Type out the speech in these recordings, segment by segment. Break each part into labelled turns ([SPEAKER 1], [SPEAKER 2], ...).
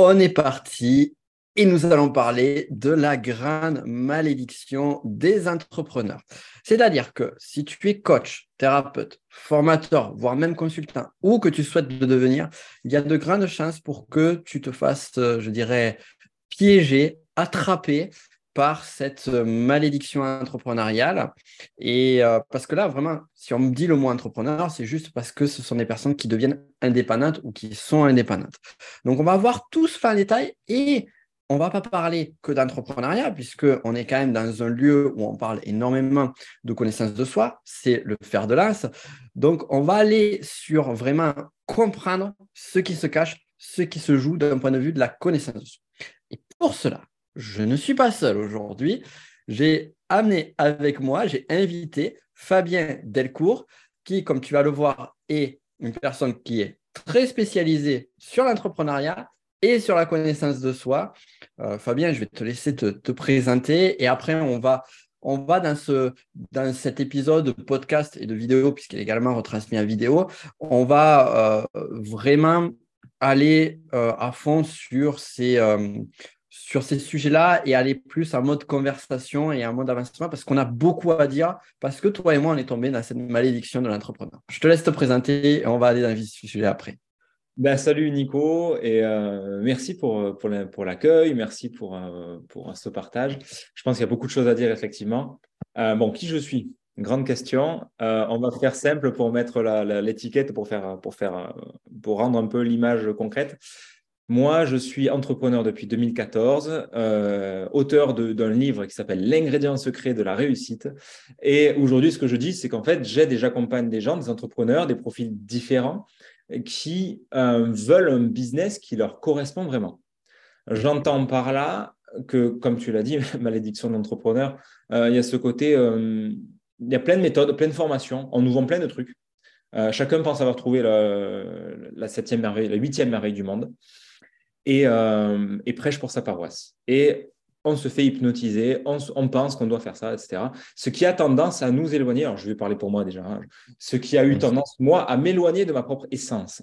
[SPEAKER 1] On est parti et nous allons parler de la grande malédiction des entrepreneurs. C'est-à-dire que si tu es coach, thérapeute, formateur, voire même consultant, ou que tu souhaites devenir, il y a de grandes chances pour que tu te fasses, euh, je dirais, piéger, attraper par cette euh, malédiction entrepreneuriale. Et euh, parce que là, vraiment, si on me dit le mot entrepreneur, c'est juste parce que ce sont des personnes qui deviennent indépendantes ou qui sont indépendantes. Donc, on va voir tout ce en détail et on ne va pas parler que d'entrepreneuriat, puisqu'on est quand même dans un lieu où on parle énormément de connaissance de soi, c'est le fer de lance. Donc, on va aller sur vraiment comprendre ce qui se cache, ce qui se joue d'un point de vue de la connaissance de soi. Et pour cela, je ne suis pas seul aujourd'hui. J'ai amené avec moi, j'ai invité Fabien Delcourt, qui, comme tu vas le voir, est une personne qui est très spécialisée sur l'entrepreneuriat et sur la connaissance de soi. Euh, Fabien, je vais te laisser te, présenter et après, on va, dans, ce, dans cet épisode de podcast et de vidéo, puisqu'il est également retransmis en vidéo, on va euh, vraiment aller euh, à fond sur ces, sur ces sujets-là et aller plus en mode conversation et en mode avancement parce qu'on a beaucoup à dire, parce que toi et moi, on est tombés dans cette malédiction de l'entrepreneur. Je te laisse te présenter et on va aller dans le sujet après.
[SPEAKER 2] Ben, salut Nico et euh, merci pour, pour l'accueil, merci pour, euh, pour ce partage. Je pense qu'il y a beaucoup de choses à dire effectivement. Euh, bon, qui je suis? Grande question. on va faire simple pour mettre l'étiquette pour, faire, pour, faire, pour rendre un peu l'image concrète. Moi, je suis entrepreneur depuis 2014, euh, auteur d'un livre qui s'appelle L'ingrédient secret de la réussite. Et aujourd'hui, ce que je dis, c'est qu'en fait, j'aide et j'accompagne des gens, des entrepreneurs, des profils différents qui euh, veulent un business qui leur correspond vraiment. J'entends par là que, comme tu l'as dit, malédiction d'entrepreneur, euh, il y a ce côté, il y a plein de méthodes, plein de formations, on nous vend plein de trucs. chacun pense avoir trouvé la, la septième merveille, la huitième merveille du monde et, euh, et prêche pour sa paroisse. On se fait hypnotiser, on, pense qu'on doit faire ça, etc. Ce qui a tendance à nous éloigner, alors je vais parler pour moi déjà, hein, ce qui a eu tendance, moi, à m'éloigner de ma propre essence,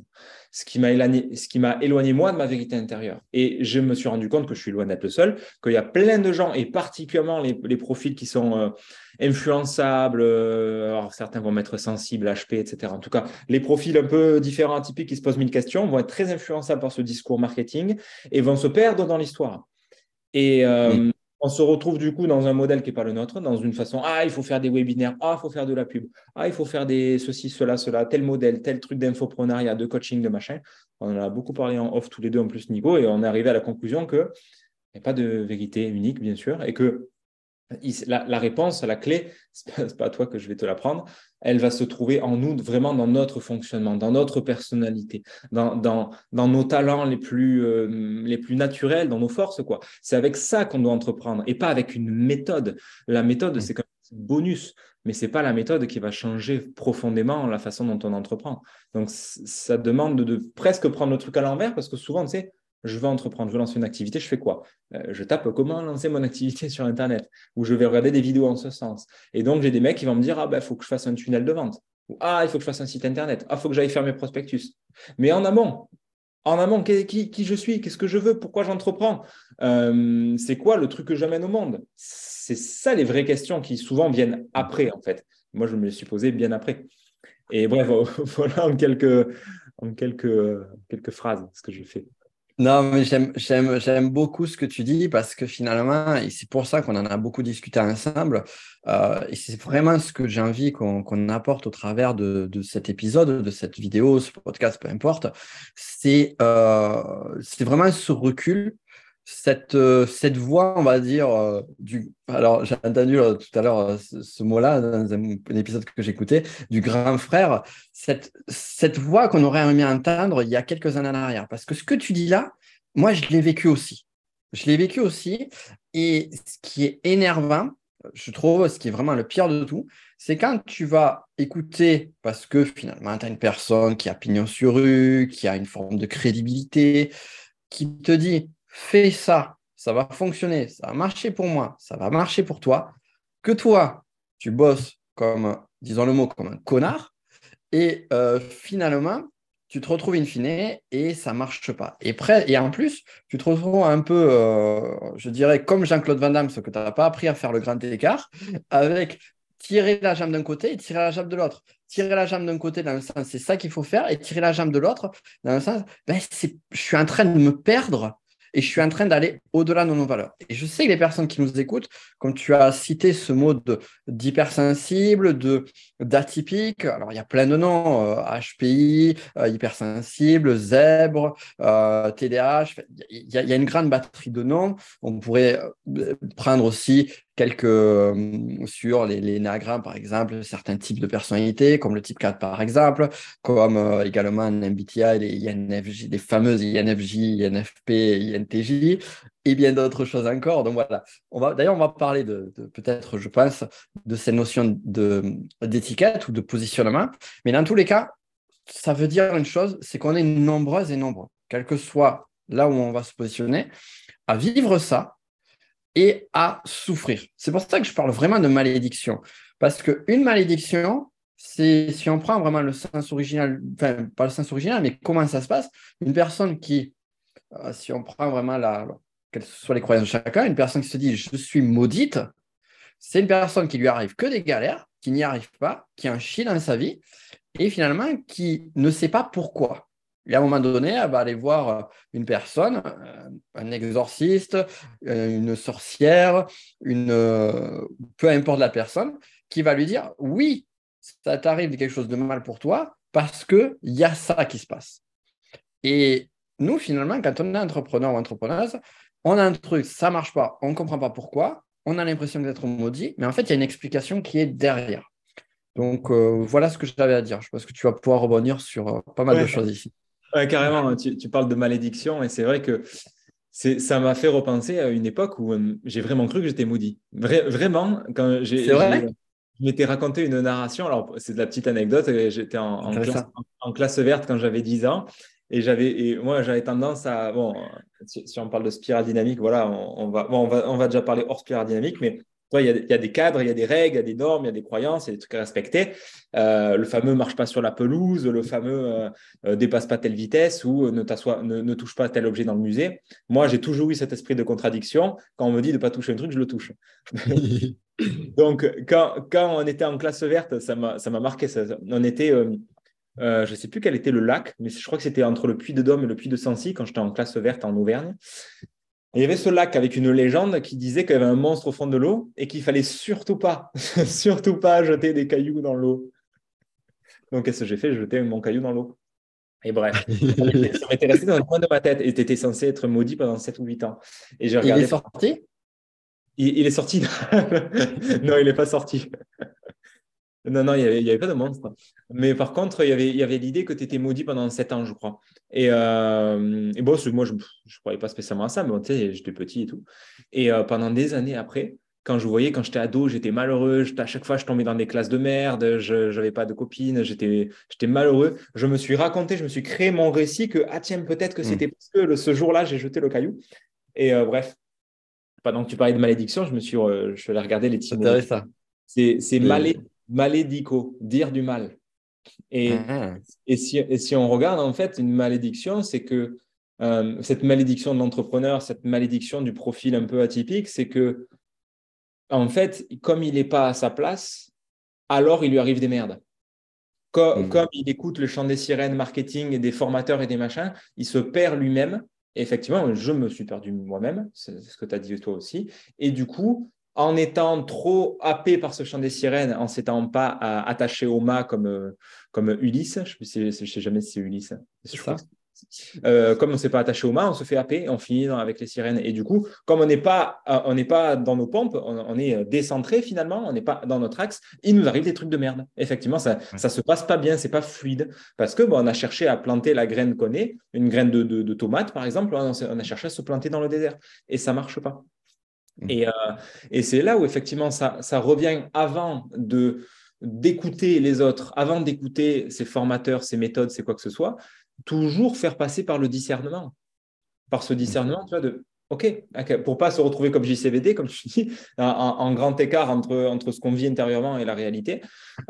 [SPEAKER 2] ce qui m'a éloigné, ce qui m'a éloigné, moi, de ma vérité intérieure. Et je me suis rendu compte que je suis loin d'être le seul, qu'il y a plein de gens, et particulièrement les, les profils qui sont euh, influençables, euh, alors certains vont être sensibles, HP, etc. En tout cas, les profils un peu différents, atypiques, qui se posent mille questions, vont être très influençables par ce discours marketing et vont se perdre dans l'histoire. Et euh, on se retrouve du coup dans un modèle qui n'est pas le nôtre, dans une façon Ah, il faut faire des webinaires, ah, il faut faire de la pub, ah, il faut faire des ceci, cela, cela, tel modèle, tel truc d'infoprenariat, de coaching, de machin. On en a beaucoup parlé en off tous les deux en plus, Nico, et on est arrivé à la conclusion qu'il n'y a pas de vérité unique, bien sûr, et que la, réponse, la clé, ce n'est pas, à toi que je vais te l'apprendre, elle va se trouver en nous, vraiment dans notre fonctionnement, dans notre personnalité, dans, dans, nos talents les plus, euh, les plus naturels, dans nos forces. quoi. C'est avec ça qu'on doit entreprendre et pas avec une méthode. La méthode, c'est comme un bonus, mais ce n'est pas la méthode qui va changer profondément la façon dont on entreprend. Donc, ça demande de, de presque prendre le truc à l'envers parce que souvent, tu sais, je veux entreprendre, je veux lancer une activité, je fais quoi? Euh, Je tape comment lancer mon activité sur Internet ou je vais regarder des vidéos en ce sens. Et donc, j'ai des mecs qui vont me dire, ah ben, il faut que je fasse un tunnel de vente. Ou, ah, il faut que je fasse un site Internet. Ah, il faut que j'aille faire mes prospectus. Mais en amont, en amont, qui, je suis? Qu'est-ce que je veux? Pourquoi j'entreprends? Euh, C'est quoi le truc que j'amène au monde? C'est ça les vraies questions qui souvent viennent après, en fait. Moi, je me les suis posées bien après. Et bref, voilà en quelques, en quelques phrases ce que je fais.
[SPEAKER 1] Non, mais j'aime beaucoup ce que tu dis parce que finalement, c'est pour ça qu'on en a beaucoup discuté ensemble, euh, et c'est vraiment ce que j'ai envie qu'on apporte au travers de, cet épisode, de cette vidéo, ce podcast, peu importe, c'est euh, vraiment ce recul cette, euh, cette voix, on va dire, euh. Alors, j'ai entendu euh, tout à l'heure ce, mot-là dans un, épisode que j'écoutais, du grand frère, cette, cette voix qu'on aurait aimé entendre il y a quelques années en arrière. Parce que ce que tu dis là, moi, je l'ai vécu aussi. Je l'ai vécu aussi. Et ce qui est énervant, je trouve, ce qui est vraiment le pire de tout, c'est quand tu vas écouter, parce que finalement, tu as une personne qui a pignon sur rue, qui a une forme de crédibilité, qui te dit fais ça, ça va fonctionner, ça va marcher pour moi, ça va marcher pour toi, que toi, tu bosses comme, disons le mot, comme un connard, et euh, finalement, tu te retrouves in fine et ça ne marche pas. Et, en plus, tu te retrouves un peu, euh, je dirais, comme Jean-Claude Van Damme, ce que tu n'as pas appris à faire le grand écart, avec tirer la jambe d'un côté et tirer la jambe de l'autre. Tirer la jambe d'un côté dans le sens, c'est ça qu'il faut faire, et tirer la jambe de l'autre dans le sens, ben, je suis en train de me perdre et je suis en train d'aller au-delà de nos valeurs. Et je sais que les personnes qui nous écoutent, comme tu as cité ce mot d'hypersensible, d'atypique, alors il y a plein de noms, HPI, euh, euh, hypersensible, zèbre, TDAH, euh, il y, a une grande batterie de noms. On pourrait prendre aussi quelques sur les, les par exemple, certains types de personnalités, comme le type 4 par exemple, comme également un MBTI, les INFJ, les fameuses INFJ, INFP, INTJ, et bien d'autres choses encore. Donc voilà, on va d'ailleurs on va parler de, peut-être, je pense, de ces notions d'étiquette ou de positionnement. Mais dans tous les cas, ça veut dire une chose, c'est qu'on est nombreuses et nombreux, quel que soit là où on va se positionner, à vivre ça et à souffrir. C'est pour ça que je parle vraiment de malédiction. Parce qu'une malédiction, c'est si on prend vraiment le sens original, enfin pas le sens original, mais comment ça se passe, une personne qui, euh, si on prend vraiment la, quelles soient les croyances de chacun, une personne qui se dit je suis maudite, c'est une personne qui lui arrive que des galères, qui n'y arrive pas, qui a un dans sa vie et finalement qui ne sait pas pourquoi. Et à un moment donné, elle va aller voir euh, une personne, euh, un exorciste, une sorcière, une, peu importe la personne, qui va lui dire oui, ça t'arrive quelque chose de mal pour toi parce qu'il y a ça qui se passe. Et nous, finalement, quand on est entrepreneur ou entrepreneuse, on a un truc, ça marche pas, on ne comprend pas pourquoi, on a l'impression d'être maudit, mais en fait, il y a une explication qui est derrière. Donc, euh, voilà ce que j'avais à dire. Je pense que tu vas pouvoir rebondir sur euh, pas mal de choses ici.
[SPEAKER 2] Ouais, carrément, tu, parles de malédiction et c'est vrai que ça m'a fait repenser à une époque où euh, j'ai vraiment cru que j'étais maudit. vraiment, quand j'ai. Je m'étais raconté une narration. Alors, c'est de la petite anecdote. J'étais en, en, classe, verte quand j'avais 10 ans. Et, j'avais, moi, j'avais tendance à. Bon, si, on parle de spirale dynamique, voilà, on, va, on, va, on va déjà parler hors spirale dynamique, mais il y, a, il y, a, des cadres, il y a des règles, il y a des normes, il y a des croyances, il y a des trucs à respecter. Euh, le fameux marche pas sur la pelouse, le fameux euh, euh, dépasse pas telle vitesse ou ne, ne, ne, touche pas tel objet dans le musée. Moi, j'ai toujours eu cet esprit de contradiction. Quand on me dit de ne pas toucher un truc, je le touche. Donc, quand, quand, on était en classe verte, ça m'a marqué. Ça, on était, je ne sais plus quel était le lac, mais je crois que c'était entre le Puy de Dôme et le Puy de Sancy quand j'étais en classe verte en Auvergne il y avait ce lac avec une légende qui disait qu'il y avait un monstre au fond de l'eau et qu'il fallait surtout pas, surtout pas jeter des cailloux dans l'eau. Donc, qu'est-ce que j'ai fait? J'ai jeté mon caillou dans l'eau. Et bref, ça m'était resté dans le coin de ma tête et tu étais censé être maudit pendant 7 ou 8 ans.
[SPEAKER 1] Et j'ai regardé. Il est sorti?
[SPEAKER 2] Il, est sorti. non, il n'est pas sorti. Non, non, il n'y avait, pas de monstre. Mais par contre, il y avait, il y avait l'idée que tu étais maudit pendant 7 ans, je crois. Et, euh, bon, moi, je ne croyais pas spécialement à ça, mais tu sais, j'étais petit et tout. Et euh, pendant des années après, quand je voyais, quand j'étais ado, j'étais malheureux. À chaque fois, je tombais dans des classes de merde. Je n'avais pas de copine. J'étais malheureux. Je me suis raconté, je me suis créé mon récit que, ah tiens, peut-être que hmm. c'était parce que ce jour-là, j'ai jeté le caillou. Et euh, bref, pendant que tu parlais de malédiction, je me suis, je suis allé regarder les
[SPEAKER 1] ça.
[SPEAKER 2] C'est malé malédico, dire du mal. Et, ah. et, si, et, si, on regarde, en fait, une malédiction, c'est que euh, cette malédiction de l'entrepreneur, cette malédiction du profil un peu atypique, c'est que, en fait, comme il n'est pas à sa place, alors il lui arrive des merdes. Hmm. Comme, il écoute le chant des sirènes marketing et des formateurs et des machins, il se perd lui-même. effectivement, je me suis perdu moi-même, c'est ce que tu as dit toi aussi. Et du coup, en étant trop happé par ce chant des sirènes, en s'étant pas attaché au mât comme, euh, comme Ulysse, je ne sais, jamais si c'est Ulysse. Euh, comme on ne s'est pas attaché au mât, on se fait happer on finit avec les sirènes. Et du coup, comme on n'est pas, euh, on n'est pas dans nos pompes, on, est décentré finalement, on n'est pas dans notre axe, il nous arrive des trucs de merde. Effectivement, ça ne se passe pas bien, c'est pas fluide. Parce que bon, on a cherché à planter la graine qu'on est, une graine de, de, tomate par exemple, on, on a cherché à se planter dans le désert. Et ça marche pas. Mm. Euh, et, c'est là où effectivement ça, revient avant de d'écouter les autres, avant d'écouter ses formateurs, ses méthodes, c'est quoi que ce soit, toujours faire passer par le discernement. Par ce discernement, tu vois, de OK, pour pas se retrouver comme JCVD, comme tu dis, en, grand écart entre, entre ce qu'on vit intérieurement et la réalité,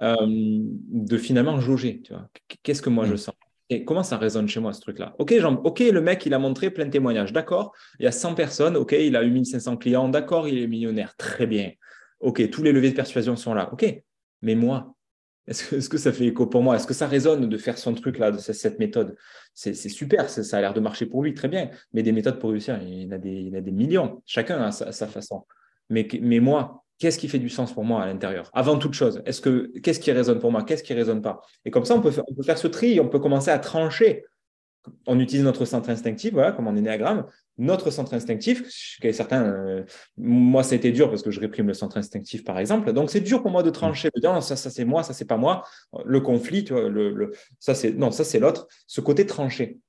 [SPEAKER 2] euh, de finalement jauger. Tu vois, qu'est-ce que moi je mm. sens? Et comment ça résonne chez moi ce truc-là? Ok, ok, le mec, il a montré plein de témoignages. D'accord, il y a 100 personnes. Ok, il a eu 1500 clients. D'accord, il est millionnaire. Très bien. Ok, tous les leviers de persuasion sont là. Ok, mais moi, est-ce que, ça fait écho pour moi? Est-ce que ça résonne de faire son truc là, de cette méthode? C'est super, ça a l'air de marcher pour lui, très bien. Mais des méthodes pour réussir, il a des, a des millions. Chacun a sa, façon. Mais moi, qu'est-ce qui fait du sens pour moi à l'intérieur? Avant toute chose, est-ce que qu'est-ce qui résonne pour moi? Qu'est-ce qui résonne pas? Et comme ça, on peut, faire, on peut faire ce tri, on peut commencer à trancher. On utilise notre centre instinctif, voilà, comme en énéagramme, notre centre instinctif, certains, euh, moi, ça a été dur parce que je réprime le centre instinctif, par exemple. Donc, c'est dur pour moi de trancher, de dire non, ça, ça c'est moi, ça, c'est pas moi. Le conflit, tu vois, le, ça, c'est non, ça, c'est l'autre. Ce côté tranché.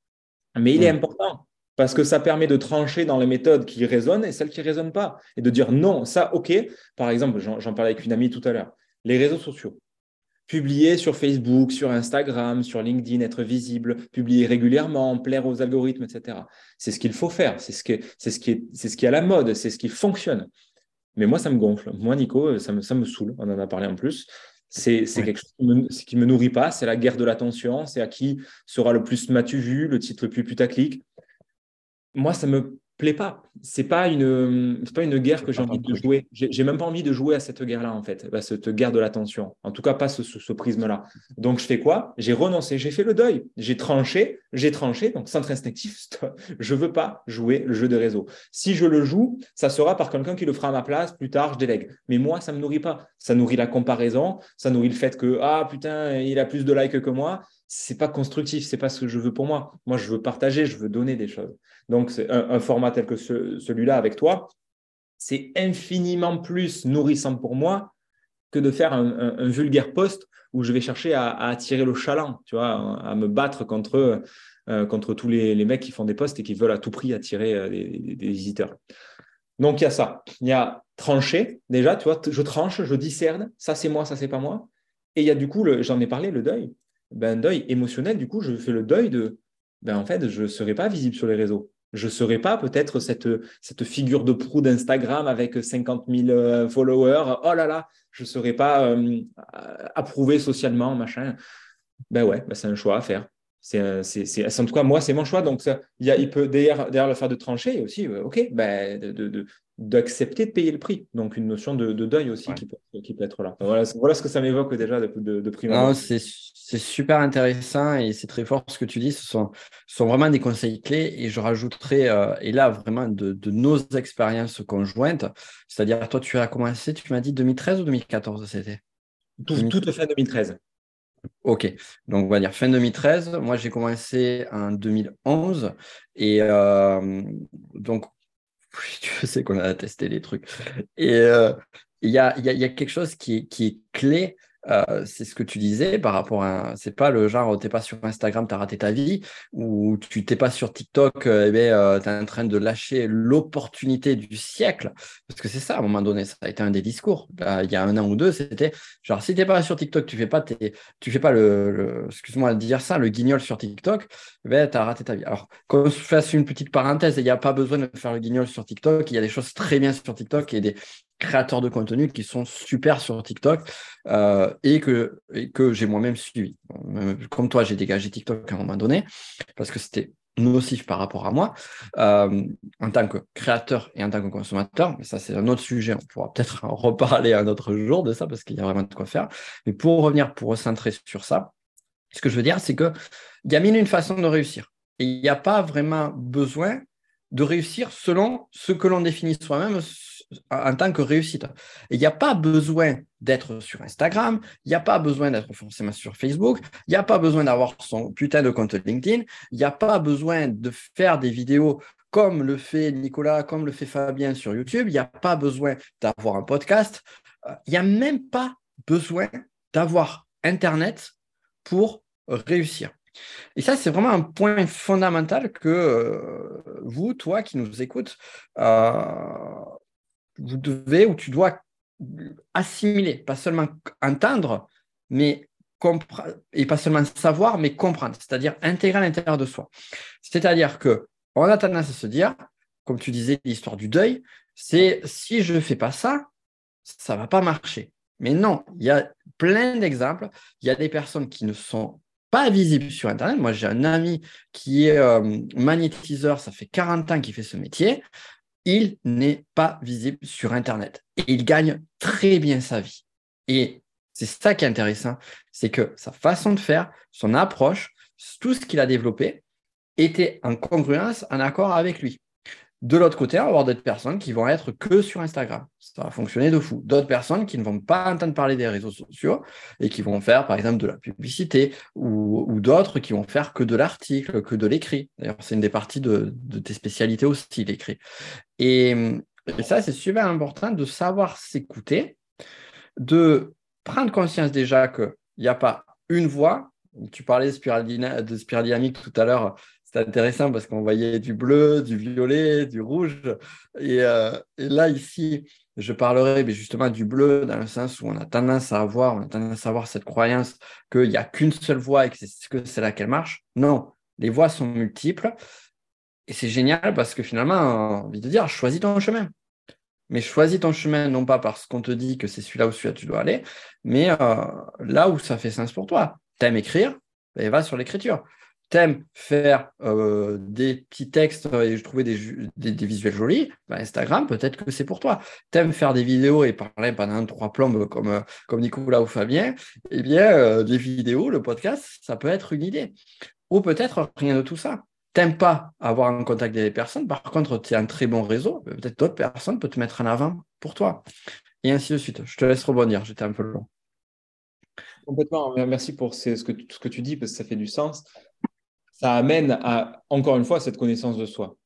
[SPEAKER 2] Mais il est mm. important parce que ça permet de trancher dans les méthodes qui résonnent et celles qui ne résonnent pas. Et de dire non, ça, OK. Par exemple, j'en parlais avec une amie tout à l'heure. Les réseaux sociaux publier sur Facebook, sur Instagram, sur LinkedIn, être visible, publier régulièrement, plaire aux algorithmes, etc. C'est ce qu'il faut faire, c'est ce, qui est, c'est ce, qui est, c'est ce qui est à la mode, c'est ce qui fonctionne. Mais moi, ça me gonfle. Moi, Nico, ça me, ça me saoule. On en a parlé en plus. C'est, c'est quelque chose qui ne me, me, nourrit pas. C'est la guerre de l'attention. C'est à qui sera le plus m'as-tu vu, le titre le plus putaclic. Moi, ça me plaît pas. C'est pas une, pas une guerre que j'ai envie de jouer. J'ai même pas envie de jouer à cette guerre-là en fait, à cette guerre de l'attention. En tout cas, pas ce, ce, prisme-là. Donc, je fais quoi? J'ai renoncé, j'ai fait le deuil, j'ai tranché, j'ai tranché. Donc, centre instinctif, stop. je veux pas jouer le jeu de réseau. Si je le joue, ça sera par quelqu'un qui le fera à ma place. Plus tard, je délègue. Mais moi, ça me nourrit pas. Ça nourrit la comparaison, ça nourrit le fait que ah putain, il a plus de likes que moi c'est pas constructif, c'est pas ce que je veux pour moi. Moi, je veux partager, je veux donner des choses. Donc, c'est un, format tel que celui-là avec toi, c'est infiniment plus nourrissant pour moi que de faire un, vulgaire post où je vais chercher à, attirer le chaland, tu vois, à me battre contre, euh, contre tous les, mecs qui font des posts et qui veulent à tout prix attirer euh, des, visiteurs. Donc, il y a ça. Il y a trancher, déjà, tu vois, je tranche, je discerne, ça c'est moi, ça c'est pas moi. Et il y a du coup, j'en ai parlé, le deuil ben, deuil émotionnel, du coup, je fais le deuil de, ben, en fait, je ne serai pas visible sur les réseaux. Je ne serai pas peut-être cette, cette figure de proue d'Instagram avec 50 000 euh, followers. Oh là là, je ne serai pas euh, approuvé socialement, machin. Ben ouais, ben c'est un choix à faire. C'est, en tout cas, moi, c'est mon choix. Donc, ça, y a, il peut derrière, derrière le faire de trancher aussi, euh, OK, ben, de, d'accepter de payer le prix. Donc, une notion de, deuil aussi qui, peut, qui, peut, être là. Voilà, voilà ce que ça m'évoque déjà de, de, de prime
[SPEAKER 1] C'est super intéressant et c'est très fort ce que tu dis. Ce sont, sont vraiment des conseils clés et je rajouterai, euh, et là, vraiment de, nos expériences conjointes, c'est-à-dire, toi, tu as commencé, tu m'as dit 2013 ou 2014 c'était?
[SPEAKER 2] Tout, tout fait 2013.
[SPEAKER 1] Ok, donc on va dire fin 2013. Moi, j'ai commencé en 2011 et euh, donc tu sais qu'on a testé des trucs. Et euh, il y, a, y, a, quelque chose qui, qui est clé euh, c'est ce que tu disais par rapport à. C'est pas le genre, t'es pas sur Instagram, tu as raté ta vie, ou tu t'es pas sur TikTok, euh, eh ben, euh, tu es en train de lâcher l'opportunité du siècle. Parce que c'est ça, à un moment donné, ça a été un des discours. il y a un an ou deux, c'était genre, si t'es pas sur TikTok, tu fais pas, tu fais pas le, excuse-moi de dire ça, le guignol sur TikTok, eh ben, tu as raté ta vie. Alors, qu'on se fasse une petite parenthèse, il n'y a pas besoin de faire le guignol sur TikTok, il y a des choses très bien sur TikTok et des, créateurs de contenu qui sont super sur TikTok euh, et que, que j'ai moi-même suivi. Comme toi, j'ai dégagé TikTok à un moment donné parce que c'était nocif par rapport à moi euh, en tant que créateur et en tant que consommateur. Mais ça, c'est un autre sujet. On pourra peut-être en reparler un autre jour de ça parce qu'il y a vraiment de quoi faire. Mais pour revenir, pour recentrer sur ça, ce que je veux dire, c'est qu'il y a mille une façon de réussir. Et il n'y a pas vraiment besoin de réussir selon ce que l'on définit soi-même en tant que réussite. il n'y a pas besoin d'être sur Instagram, il n'y a pas besoin d'être forcément sur Facebook, il n'y a pas besoin d'avoir son putain de compte LinkedIn, il n'y a pas besoin de faire des vidéos comme le fait Nicolas, comme le fait Fabien sur YouTube, il n'y a pas besoin d'avoir un podcast, euh, il n'y a même pas besoin d'avoir Internet pour réussir. Et ça, c'est vraiment un point fondamental que euh, vous, toi qui nous écoutes, euh, vous devez ou tu dois assimiler, pas seulement entendre, mais et pas seulement savoir, mais comprendre, c'est-à-dire intégrer à l'intérieur de soi. C'est-à-dire que on a tendance à se dire, comme tu disais, l'histoire du deuil, c'est si je ne fais pas ça, ça ne va pas marcher. Mais non, il y a plein d'exemples. Il y a des personnes qui ne sont pas visible sur Internet. Moi, j'ai un ami qui est euh, magnétiseur, ça fait 40 ans qu'il fait ce métier. Il n'est pas visible sur Internet. Et il gagne très bien sa vie. Et c'est ça qui est intéressant, c'est que sa façon de faire, son approche, tout ce qu'il a développé était en congruence, en accord avec lui. De l'autre côté, on va avoir d'autres personnes qui vont être que sur Instagram. Ça va fonctionner de fou. D'autres personnes qui ne vont pas entendre parler des réseaux sociaux et qui vont faire, par exemple, de la publicité ou, d'autres qui vont faire que de l'article, que de l'écrit. D'ailleurs, c'est une des parties de, tes spécialités aussi, l'écrit. Et, ça, c'est super important de savoir s'écouter, de prendre conscience déjà qu'il n'y a pas une voix. Tu parlais de spirale, de dynamique tout à l'heure c'est intéressant parce qu'on voyait du bleu, du violet, du rouge. Et, euh, là, ici, je parlerai mais justement du bleu dans le sens où on a tendance à avoir, on a tendance à avoir cette croyance qu'il n'y a qu'une seule voie et que c'est là qu'elle marche. Non, les voies sont multiples. Et c'est génial parce que finalement, on a envie de dire, choisis ton chemin. Mais choisis ton chemin, non pas parce qu'on te dit que c'est celui-là ou celui-là tu dois aller, mais euh, là où ça fait sens pour toi. T'aimes écrire, ben, va sur l'écriture t'aimes faire euh, des petits textes et trouver des, des, visuels jolis, bah, Instagram, peut-être que c'est pour toi. T'aimes faire des vidéos et parler pendant trois plombes comme, euh, comme Nicolas ou Fabien, eh bien, euh, des vidéos, le podcast, ça peut être une idée. Ou peut-être rien de tout ça. T'aimes pas avoir un contact des personnes, par contre, tu as un très bon réseau, bah, peut-être d'autres personnes peuvent te mettre en avant pour toi. Et ainsi de suite. Je te laisse rebondir, j'étais un peu long.
[SPEAKER 2] Complètement. Merci pour ce que tu dis, parce que ça fait du sens ça amène à, encore une fois, cette connaissance de soi.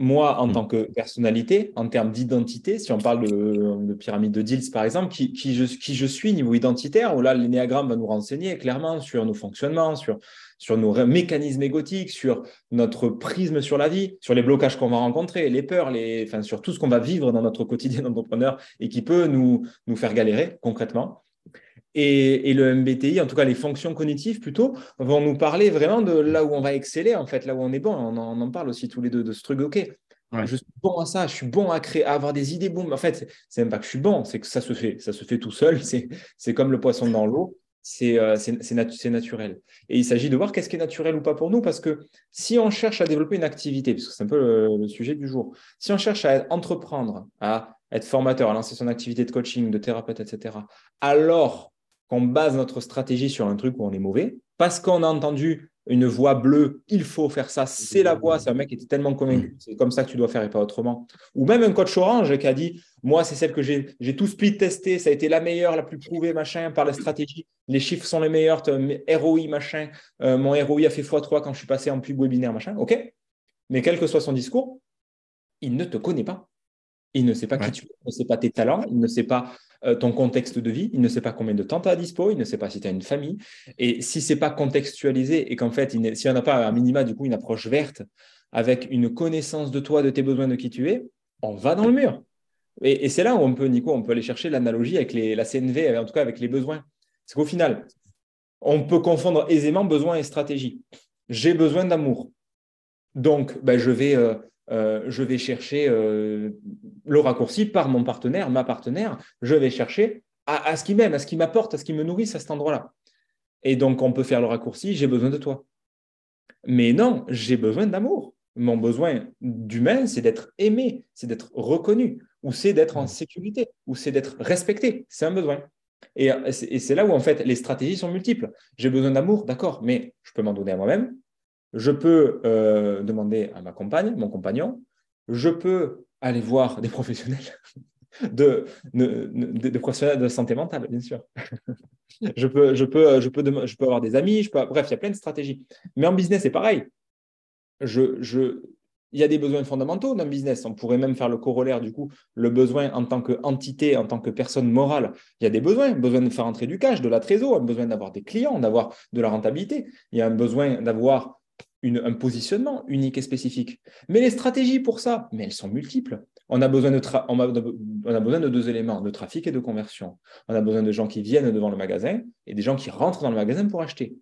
[SPEAKER 2] Moi, en mm. tant que personnalité, en termes d'identité, si on parle de, pyramide de Diels, par exemple, qui, je, qui je suis niveau identitaire, où là, l'énéagramme va nous renseigner clairement sur nos fonctionnements, sur, sur nos mécanismes égotiques, sur notre prisme sur la vie, sur les blocages qu'on va rencontrer, les peurs, les, enfin, sur tout ce qu'on va vivre dans notre quotidien d'entrepreneur et qui peut nous, nous faire galérer concrètement. Et, le MBTI, en tout cas les fonctions cognitives plutôt, vont nous parler vraiment de là où on va exceller, en fait, là où on est bon. On en, parle aussi tous les deux de ce truc. OK, je suis bon à ça, je suis bon à créer, à avoir des idées boum. En fait, c'est même pas que je suis bon, c'est que ça se fait, ça se fait tout seul. C'est comme le poisson dans l'eau. Euh, c'est naturel. Et il s'agit de voir qu'est-ce qui est naturel ou pas pour nous, parce que si on cherche à développer une activité, parce que c'est un peu le, le, sujet du jour, si on cherche à entreprendre, à être formateur, à lancer son activité de coaching, de thérapeute, etc., alors qu'on base notre stratégie sur un truc où on est mauvais, parce qu'on a entendu une voix bleue, il faut faire ça, c'est la voix, c'est un mec qui était tellement convaincu, c'est comme ça que tu dois faire et pas autrement. Ou même un coach orange qui a dit, moi, c'est celle que j'ai tout split testé, ça a été la meilleure, la plus prouvée, machin, par la stratégie, les chiffres sont les meilleurs, ROI, machin, euh, mon ROI a fait x3 quand je suis passé en pub webinaire, machin, ok. Mais quel que soit son discours, il ne te connaît pas. Il ne sait pas qui tu es, il ne sait pas tes talents, il ne sait pas euh, ton contexte de vie, il ne sait pas combien de temps tu as à dispo, il ne sait pas si tu as une famille. Et si ce n'est pas contextualisé et qu'en fait, si on n'a pas un minima, du coup, une approche verte avec une connaissance de toi, de tes besoins, de qui tu es, on va dans le mur. Et, c'est là où on peut, Nico, on peut aller chercher l'analogie avec les, la CNV, en tout cas avec les besoins. C'est qu'au final, on peut confondre aisément besoin et stratégie. J'ai besoin d'amour. Donc, ben, je vais euh, euh, je vais chercher euh, le raccourci par mon partenaire, ma partenaire, je vais chercher à, ce qui m'aime, à ce qui m'apporte, à ce qui me nourrit à cet endroit-là. Et donc, on peut faire le raccourci, j'ai besoin de toi. Mais non, j'ai besoin d'amour. Mon besoin d'humain, c'est d'être aimé, c'est d'être reconnu, ou c'est d'être en sécurité, ou c'est d'être respecté. C'est un besoin. Et, et c'est là où, en fait, les stratégies sont multiples. J'ai besoin d'amour, d'accord, mais je peux m'en donner à moi-même, je peux euh, demander à ma compagne, mon compagnon, je peux aller voir des professionnels de, professionnels de santé mentale, bien sûr. je, peux, je, peux, je, peux, je peux avoir des amis, je peux, bref, il y a plein de stratégies. Mais en business, c'est pareil. Je, je, il y a des besoins fondamentaux le business. On pourrait même faire le corollaire, du coup, le besoin en tant qu'entité, en tant que personne morale. Il y a des besoins, besoin de faire entrer du cash, de la trésor, un besoin d'avoir des clients, d'avoir de la rentabilité. Il y a un besoin d'avoir un positionnement unique et spécifique. Mais les stratégies pour ça, mais elles sont multiples. On a, besoin de on, a, besoin de deux éléments, de trafic et de conversion. On a besoin de gens qui viennent devant le magasin et des gens qui rentrent dans le magasin pour acheter.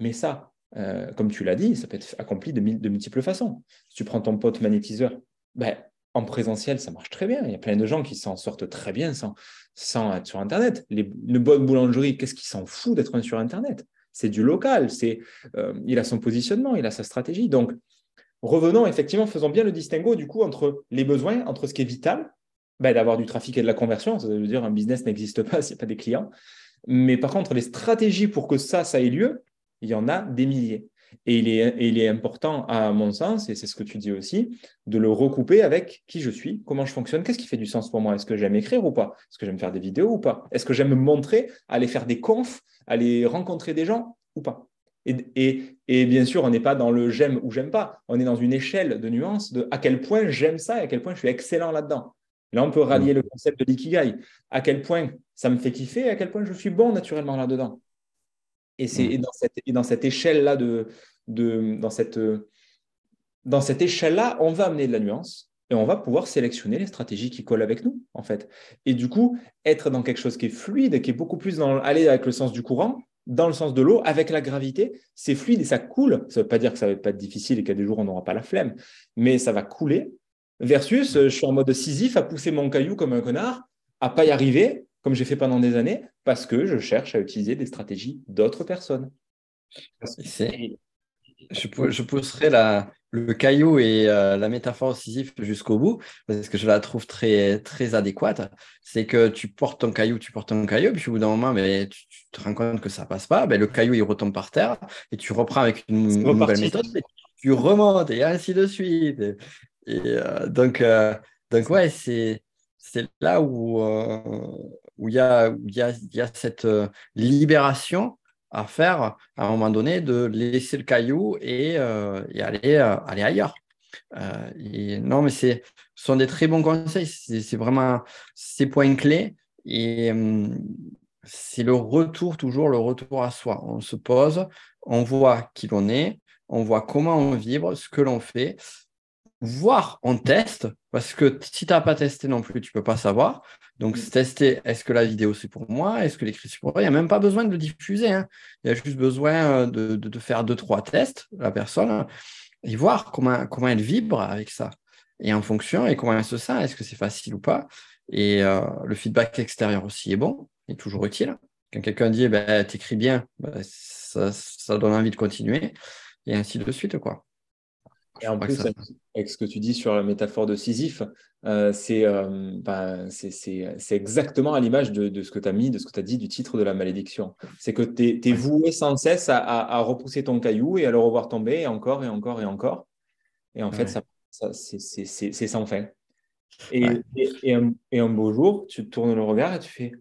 [SPEAKER 2] Mais ça, euh, comme tu l'as dit, ça peut être accompli de, multiples façons. Si tu prends ton pote magnétiseur, ben, en présentiel, ça marche très bien. Il y a plein de gens qui s'en sortent très bien sans, sans être sur Internet. Les, une bonne boulangerie, qu'est-ce qui s'en fout d'être sur Internet? C'est du local, euh, il a son positionnement, il a sa stratégie. Donc, revenons effectivement, faisons bien le distinguo du coup entre les besoins, entre ce qui est vital, ben, d'avoir du trafic et de la conversion. Ça veut dire un business n'existe pas s'il n'y a pas des clients. Mais par contre, les stratégies pour que ça ait lieu, il y en a des milliers. Et il, est, il est important, à mon sens, et c'est ce que tu dis aussi, de le recouper avec qui je suis, comment je fonctionne, qu'est-ce qui fait du sens pour moi? Est-ce que j'aime écrire ou pas? Est-ce que j'aime faire des vidéos ou pas? Est-ce que j'aime me montrer, aller faire des confs, aller rencontrer des gens ou pas? Et, et, bien sûr, on n'est pas dans le j'aime ou j'aime pas. On est dans une échelle de nuances de à quel point j'aime ça et à quel point je suis excellent là-dedans. Là, on peut rallier le concept de l'ikigai. À quel point ça me fait kiffer et à quel point je suis bon naturellement là-dedans. Et c'est dans cette, dans cette échelle-là, de, de, dans cette, dans cette échelle-là, on va amener de la nuance et on va pouvoir sélectionner les stratégies qui collent avec nous, en fait. Et du coup, être dans quelque chose qui est fluide, qui est beaucoup plus dans aller avec le sens du courant, dans le sens de l'eau, avec la gravité, c'est fluide et ça coule. Ça ne veut pas dire que ça va pas être difficile et qu'à des jours on n'aura pas la flemme, mais ça va couler. Versus, je suis en mode Sisyphe à pousser mon caillou comme un connard, à pas y arriver, comme j'ai fait pendant des années, parce que je cherche à utiliser des stratégies d'autres personnes.
[SPEAKER 1] Je, je pousserai la, le caillou et euh, la métaphore Sisyphe jusqu'au bout, parce que je la trouve très, très adéquate. C'est que tu portes ton caillou, tu portes ton caillou, puis au bout d'un moment, mais tu, te rends compte que ça ne passe pas, ben, le caillou il retombe par terre, et tu reprends avec une, nouvelle méthode, tu remontes, et ainsi de suite. Et, euh, donc, euh, donc, ouais, c'est là où où il y a, y, a, y a cette euh, libération à faire à un moment donné de laisser le caillou et, euh, aller, euh, aller ailleurs. et non, mais ce sont des très bons conseils. C'est vraiment ces points clés. Et c'est le retour, toujours le retour à soi. On se pose, on voit qui l'on est, on voit comment on vibre, ce que l'on fait, voire on teste, parce que si tu n'as pas testé non plus, tu ne peux pas savoir. Donc, mm. tester, est-ce que la vidéo c'est pour moi? Est-ce que l'écrit c'est pour moi? Il n'y a même pas besoin de le diffuser. Hein. Il y a juste besoin euh, de, faire deux, trois tests, la personne, et voir comment, comment elle vibre avec ça. Et en fonction, et comment elle se sent, est-ce que c'est facile ou pas? Et euh, le feedback extérieur aussi est bon, est toujours utile. Quand quelqu'un dit, ben, t'écris bien, ben, ça, ça donne envie de continuer, et ainsi de suite. quoi.
[SPEAKER 2] Et en plus, avec ce que tu dis sur la métaphore de Sisyphe, euh, euh, bah, c'est exactement à l'image de, ce que tu as mis, de ce que tu as dit du titre de la malédiction. C'est que tu es, voué sans cesse à, repousser ton caillou et à le revoir tomber, et encore, et encore, et encore. Et en fait, ça, c'est sans fin. Et, et, un, beau jour, tu tournes le regard et tu fais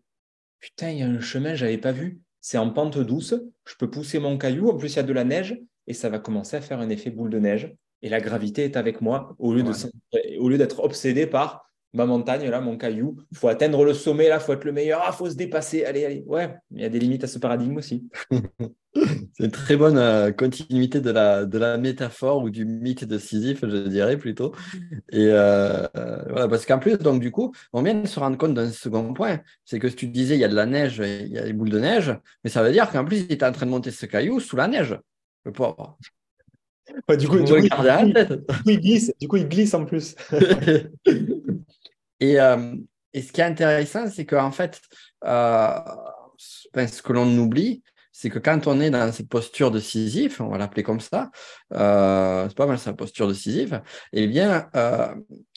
[SPEAKER 2] Putain, il y a un chemin, je n'avais pas vu. C'est en pente douce, je peux pousser mon caillou, en plus il y a de la neige, et ça va commencer à faire un effet boule de neige et la gravité est avec moi au lieu, de, au lieu d'être obsédé par ma montagne, là, mon caillou. Il faut atteindre le sommet, là, il faut être le meilleur, il ah, faut se dépasser. Allez, allez. Ouais, il y a des limites à ce paradigme aussi.
[SPEAKER 1] C'est une très bonne euh, continuité de la, de la métaphore ou du mythe de Sisyphe, je dirais plutôt. Et euh, euh, voilà, parce qu'en plus, donc du coup, on vient de se rendre compte d'un second point, c'est que si tu disais il y a de la neige, il y a des boules de neige, mais ça veut dire qu'en plus, il était en train de monter ce caillou sous la neige, le pauvre
[SPEAKER 2] du, coup, il glisse, du coup, il glisse en plus.
[SPEAKER 1] et, euh, et, ce qui est intéressant, c'est qu'en fait, euh, ce que l'on oublie, c'est que quand on est dans cette posture de Sisyphe, on va l'appeler comme ça, euh, c'est pas mal sa posture de Sisyphe, eh bien,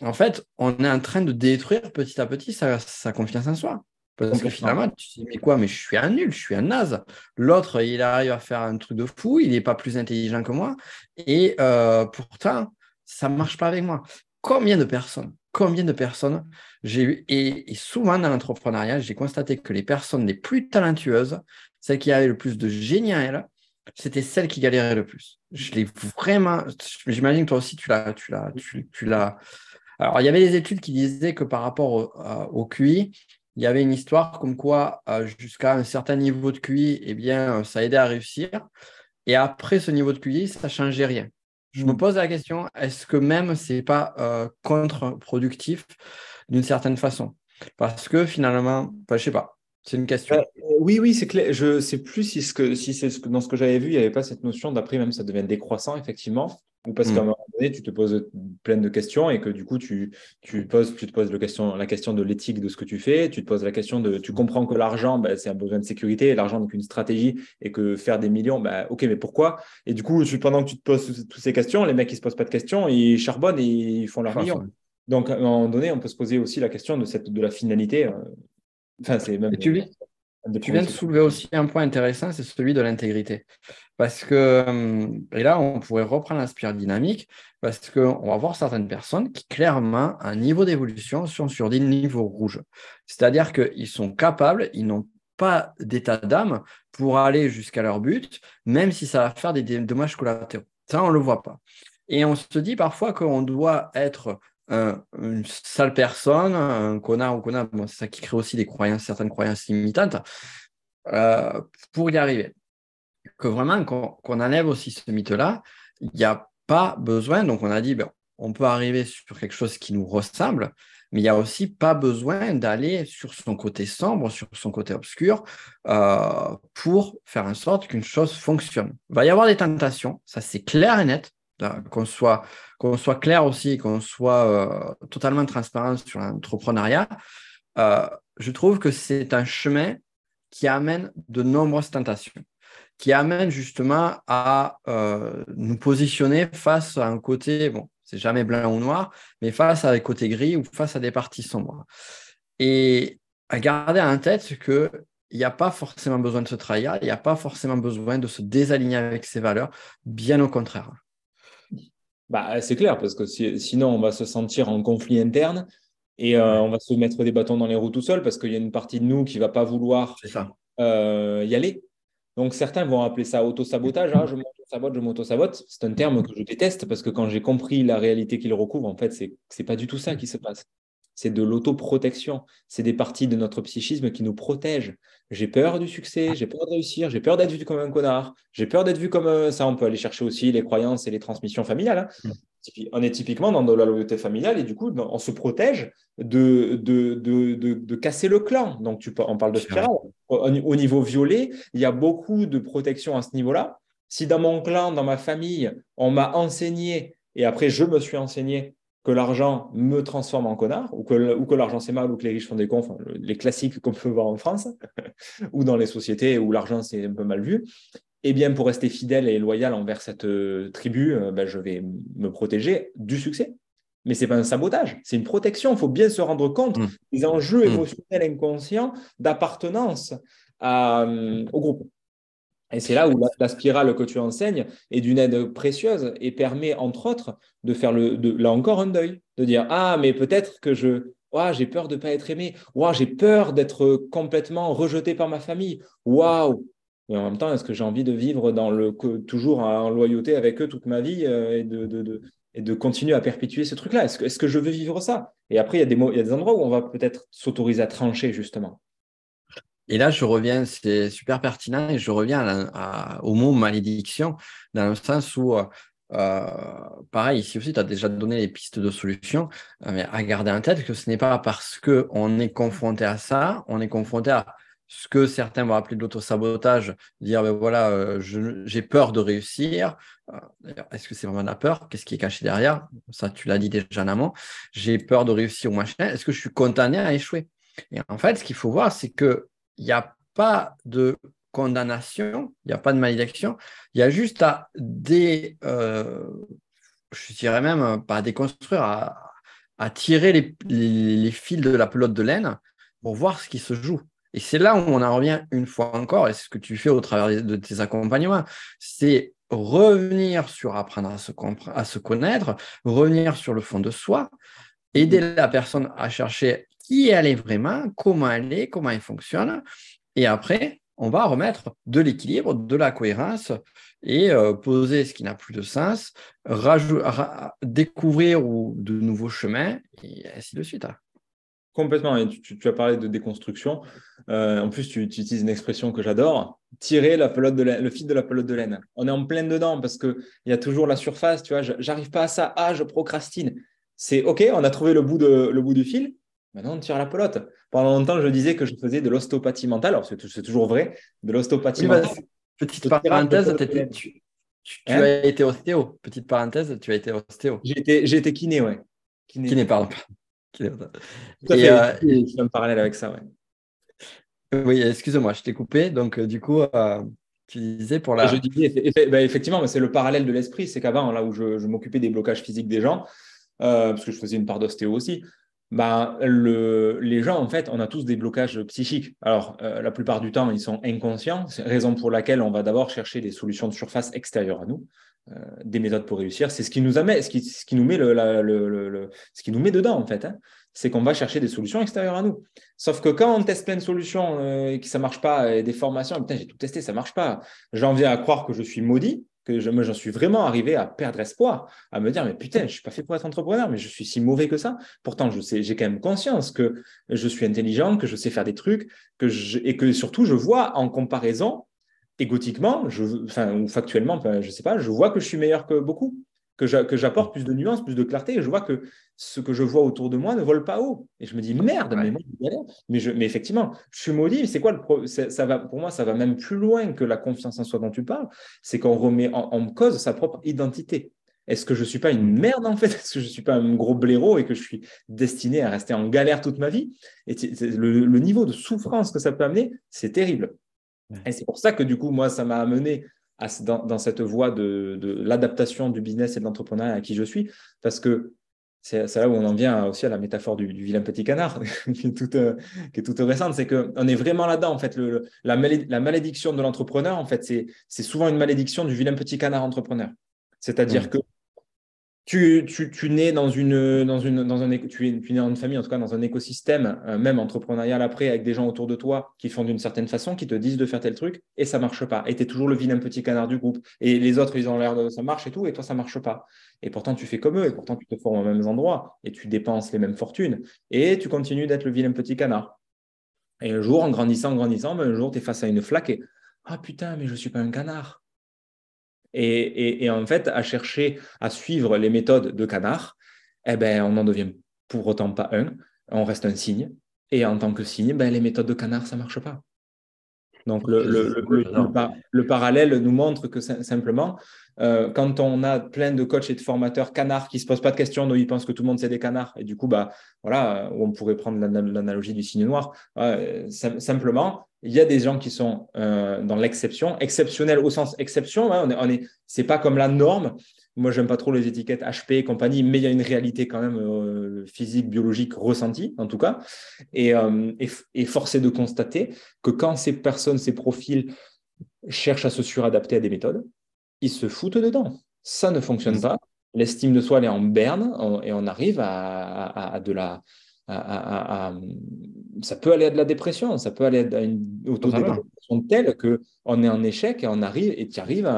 [SPEAKER 1] en fait, on est en train de détruire petit à petit sa confiance en soi. Parce que finalement, tu te dis, mais quoi, mais je suis un nul, je suis un naze. L'autre, il arrive à faire un truc de fou, il n'est pas plus intelligent que moi. Et euh, pourtant, ça ne marche pas avec moi. Combien de personnes, combien de personnes j'ai eu, et, souvent dans l'entrepreneuriat, j'ai constaté que les personnes les plus talentueuses, celles qui avaient le plus de génie à elles, c'était celles qui galéraient le plus. Je l'ai vraiment, j'imagine que toi aussi, tu l'as, tu l'as, tu, l'as. Alors, il y avait des études qui disaient que par rapport au, au QI, il y avait une histoire comme quoi, euh, jusqu'à un certain niveau de QI, eh bien, euh, ça aidait à réussir. Et après ce niveau de QI, ça ne changeait rien. Je me hmm. pose la question, est-ce que même ce n'est pas euh, contre-productif d'une certaine façon? Parce que finalement, je ne sais pas, c'est une question.
[SPEAKER 2] oui, oui, c'est clair. Je sais plus si, ce que, si c'est ce que, dans ce que j'avais vu, il n'y avait pas cette notion d'après, même ça devient décroissant, effectivement. Ou parce qu'à un mm. moment donné, tu te poses plein de questions et que du coup, tu, tu, poses, tu te poses le question, la question de l'éthique de ce que tu fais, tu te poses la question de, tu comprends que l'argent, ben, c'est un besoin de sécurité, l'argent n'est qu'une stratégie et que faire des millions, ben, ok, mais pourquoi? Et du coup, pendant que tu te poses toutes ces questions, les mecs, ils se posent pas de questions, ils charbonnent et ils font leur millions. Donc, à un moment donné, on peut se poser aussi la question de, cette, de la finalité. Euh,
[SPEAKER 1] enfin, c'est même. tu, tu viens de soulever aussi un point intéressant, c'est celui de l'intégrité. Parce que, hum, et là, on pourrait reprendre la spirale dynamique, parce qu'on va voir certaines personnes qui, clairement, un niveau d'évolution sont sur des niveaux rouges. C'est-à-dire qu'ils sont capables, ils n'ont pas d'état d'âme pour aller jusqu'à leur but, même si ça va faire des dommages collatéraux. Ça, on ne le voit pas. Et on se dit parfois qu'on doit être une sale personne, un connard ou connard, c'est ça qui crée aussi des croyances, certaines croyances limitantes, euh, pour y arriver. Que vraiment, qu'on enlève aussi ce mythe-là, il n'y a pas besoin, donc on a dit, ben, on peut arriver sur quelque chose qui nous ressemble, mais il n'y a aussi pas besoin d'aller sur son côté sombre, sur son côté obscur, euh, pour faire en sorte qu'une chose fonctionne. Il va y avoir des tentations, ça c'est clair et net, qu'on soit, qu'on soit clair aussi, qu'on soit euh, totalement transparent sur l'entrepreneuriat, euh, je trouve que c'est un chemin qui amène de nombreuses tentations, qui amène justement à euh, nous positionner face à un côté, bon, c'est jamais blanc ou noir, mais face à des côtés gris ou face à des parties sombres. Et à garder en tête que il n'y a pas forcément besoin de se trahir, il n'y a pas forcément besoin de se désaligner avec ses valeurs, bien au contraire.
[SPEAKER 2] Bah, c'est clair, parce que sinon, on va se sentir en conflit interne et euh, on va se mettre des bâtons dans les roues tout seul parce qu'il y a une partie de nous qui ne va pas vouloir euh, y aller. Donc, certains vont appeler ça auto-sabotage. Ah, je m'auto-sabote, je m'auto-sabote. C'est un terme que je déteste parce que quand j'ai compris la réalité qu'il recouvre, en fait, ce n'est pas du tout ça qui se passe c'est de l'autoprotection. C'est des parties de notre psychisme qui nous protègent. J'ai peur du succès, j'ai peur de réussir, j'ai peur d'être vu comme un connard, j'ai peur d'être vu comme euh, ça. On peut aller chercher aussi les croyances et les transmissions familiales. Hein. Mm. On est typiquement dans de la loyauté familiale et du coup, on se protège de, de, de, casser le clan. Donc, tu, on parle de spirale. Au, au niveau violet, il y a beaucoup de protection à ce niveau-là. Si dans mon clan, dans ma famille, on m'a enseigné et après je me suis enseigné que l'argent me transforme en connard, ou que, ou que l'argent c'est mal, ou que les riches font des cons, les classiques qu'on peut voir en France, ou dans les sociétés où l'argent c'est un peu mal vu, eh bien pour rester fidèle et loyal envers cette euh, tribu, euh, ben, je vais me protéger du succès. Mais ce n'est pas un sabotage, c'est une protection. Il faut bien se rendre compte mmh. des enjeux mmh. émotionnels inconscients d'appartenance euh, au groupe. Et c'est là où la, spirale que tu enseignes est d'une aide précieuse et permet, entre autres, de faire là encore un deuil, de dire Ah, mais peut-être que je, j'ai peur de ne pas être aimé, j'ai peur d'être complètement rejeté par ma famille, waouh. Et en même temps, est-ce que j'ai envie de vivre dans le, toujours en loyauté avec eux toute ma vie euh, et de, de, continuer à perpétuer ce truc-là? Est-ce que, est que je veux vivre ça? Et après, il y, a des il y a des endroits où on va peut-être s'autoriser à trancher, justement.
[SPEAKER 1] Et là, je reviens, c'est super pertinent, et je reviens au mot malédiction, dans le sens où, euh, pareil, ici aussi, tu as déjà donné les pistes de solutions, euh, mais à garder en tête que ce n'est pas parce qu'on est confronté à ça, on est confronté à ce que certains vont appeler de l'autosabotage, dire ben voilà, euh, j'ai peur de réussir. Est-ce que c'est vraiment la peur? Qu'est-ce qui est caché derrière? Ça, tu l'as dit déjà en amont. J'ai peur de réussir ou machin. Est-ce que je suis condamné à échouer? Et en fait, ce qu'il faut voir, c'est que il n'y a pas de condamnation, il n'y a pas de malédiction, il y a juste à euh, à déconstruire, à, tirer les, fils de la pelote de laine pour voir ce qui se joue. Et c'est là où on en revient une fois encore, et c'est ce que tu fais au travers de tes accompagnements, c'est revenir sur apprendre à se, à se connaître, revenir sur le fond de soi, aider la personne à chercher qui elle est vraiment, comment elle est, comment elle fonctionne. Et après, on va remettre de l'équilibre, de la cohérence et euh, poser ce qui n'a plus de sens, découvrir ou de nouveaux chemins, et ainsi de suite.
[SPEAKER 2] Complètement. Et tu, as parlé de déconstruction. Euh, en plus, tu, utilises une expression que j'adore tirer la pelote de le fil de la pelote de laine. On est en plein dedans parce qu'il y a toujours la surface. Tu vois, j'arrive pas à ça. Ah, je procrastine. C'est OK, on a trouvé le bout, de, le bout du fil. Maintenant, on tire la pelote. Pendant longtemps, je disais que je faisais de l'ostéopathie mentale. Alors, c'est toujours vrai, de l'ostéopathie mentale.
[SPEAKER 1] petite parenthèse, Tu, hein as été ostéo, petite parenthèse, tu as été ostéo.
[SPEAKER 2] J'ai été, kiné, ouais.
[SPEAKER 1] Kiné, kiné pardon.
[SPEAKER 2] Kiné, Tout et, euh, un parallèle avec ça, ouais.
[SPEAKER 1] Oui, excuse-moi, je t'ai coupé. Donc, euh, du coup, euh, tu disais pour la.
[SPEAKER 2] Je disais, bah, effectivement, c'est le parallèle de l'esprit. C'est qu'avant, là où je, m'occupais des blocages physiques des gens, parce que je faisais une part d'ostéo aussi, bah, le, les gens, en fait, on a tous des blocages psychiques. Alors, euh, la plupart du temps, ils sont inconscients, raison pour laquelle on va d'abord chercher des solutions de surface extérieures à nous, euh, des méthodes pour réussir. C'est ce qui nous amène, ce qui, nous met le, ce qui nous met dedans, en fait. Hein. C'est qu'on va chercher des solutions extérieures à nous. Sauf que quand on teste plein de solutions euh, et que ça marche pas, et des formations, putain, j'ai tout testé, ça marche pas. J'en viens à croire que je suis maudit que j'en suis vraiment arrivé à perdre espoir, à me dire, mais putain, je ne suis pas fait pour être entrepreneur, mais je suis si mauvais que ça. Pourtant, je sais, j'ai quand même conscience que je suis intelligent, que je sais faire des trucs, que et que surtout, je vois en comparaison, égotiquement, enfin, ou factuellement, je ne sais pas, je vois que je suis meilleur que beaucoup que j'apporte plus de nuances, plus de clarté, et je vois que ce que je vois autour de moi ne vole pas haut. Et je me dis, merde, mais, mais, je, mais effectivement, je suis maudit, c'est quoi le ça va, Pour moi, ça va même plus loin que la confiance en soi dont tu parles, c'est qu'on remet en, cause sa propre identité. Est-ce que je ne suis pas une merde en fait? Est-ce que je ne suis pas un gros blaireau et que je suis destiné à rester en galère toute ma vie? Et le, le niveau de souffrance que ça peut amener, c'est terrible. Et c'est pour ça que du coup, moi, ça m'a amené dans, cette voie de, l'adaptation du business et de l'entrepreneuriat à qui je suis, parce que c'est là où on en vient aussi à la métaphore du, vilain petit canard, qui, est toute, euh, qui est toute récente, c'est qu'on est vraiment là-dedans. En fait, le, la, malédiction de l'entrepreneur, en fait, c'est souvent une malédiction du vilain petit canard entrepreneur. C'est-à-dire mmh. que tu, tu, tu, nais dans une, dans une, dans un, tu, es, tu dans une famille, en tout cas dans un écosystème, euh, même entrepreneurial après, avec des gens autour de toi qui font d'une certaine façon, qui te disent de faire tel truc, et ça marche pas. Et tu es toujours le vilain petit canard du groupe. Et les autres, ils ont l'air de ça marche et tout, et toi, ça marche pas. Et pourtant, tu fais comme eux, et pourtant, tu te formes aux mêmes endroits, et tu dépenses les mêmes fortunes, et tu continues d'être le vilain petit canard. Et un jour, en grandissant, en grandissant, ben, un jour, tu es face à une flaque et Ah putain, mais je suis pas un canard. Et, en fait, à chercher à suivre les méthodes de canard, eh ben, on n'en devient pour autant pas un, on reste un signe. Et en tant que signe, ben, les méthodes de canard, ça ne marche pas. Donc le, le, parallèle nous montre que simplement, euh, quand on a plein de coachs et de formateurs canards qui ne se posent pas de questions, ils pensent que tout le monde c'est des canards, et du coup, bah, voilà, on pourrait prendre l'analogie du signe noir, simplement, il y a des gens qui sont euh, dans l'exception, exceptionnel au sens exception. Hein, on est, c'est pas comme la norme. Moi, j'aime pas trop les étiquettes HP et compagnie, mais il y a une réalité quand même euh, physique, biologique ressentie, en tout cas. Et, euh, et, force est de constater que quand ces personnes, ces profils cherchent à se suradapter à des méthodes, ils se foutent dedans. Ça ne fonctionne mmh. pas. L'estime de soi, elle est en berne et on arrive à, à de la ça peut aller à de la dépression, ça peut aller à une autodépression telle qu'on est en échec et on arrive, et tu arrives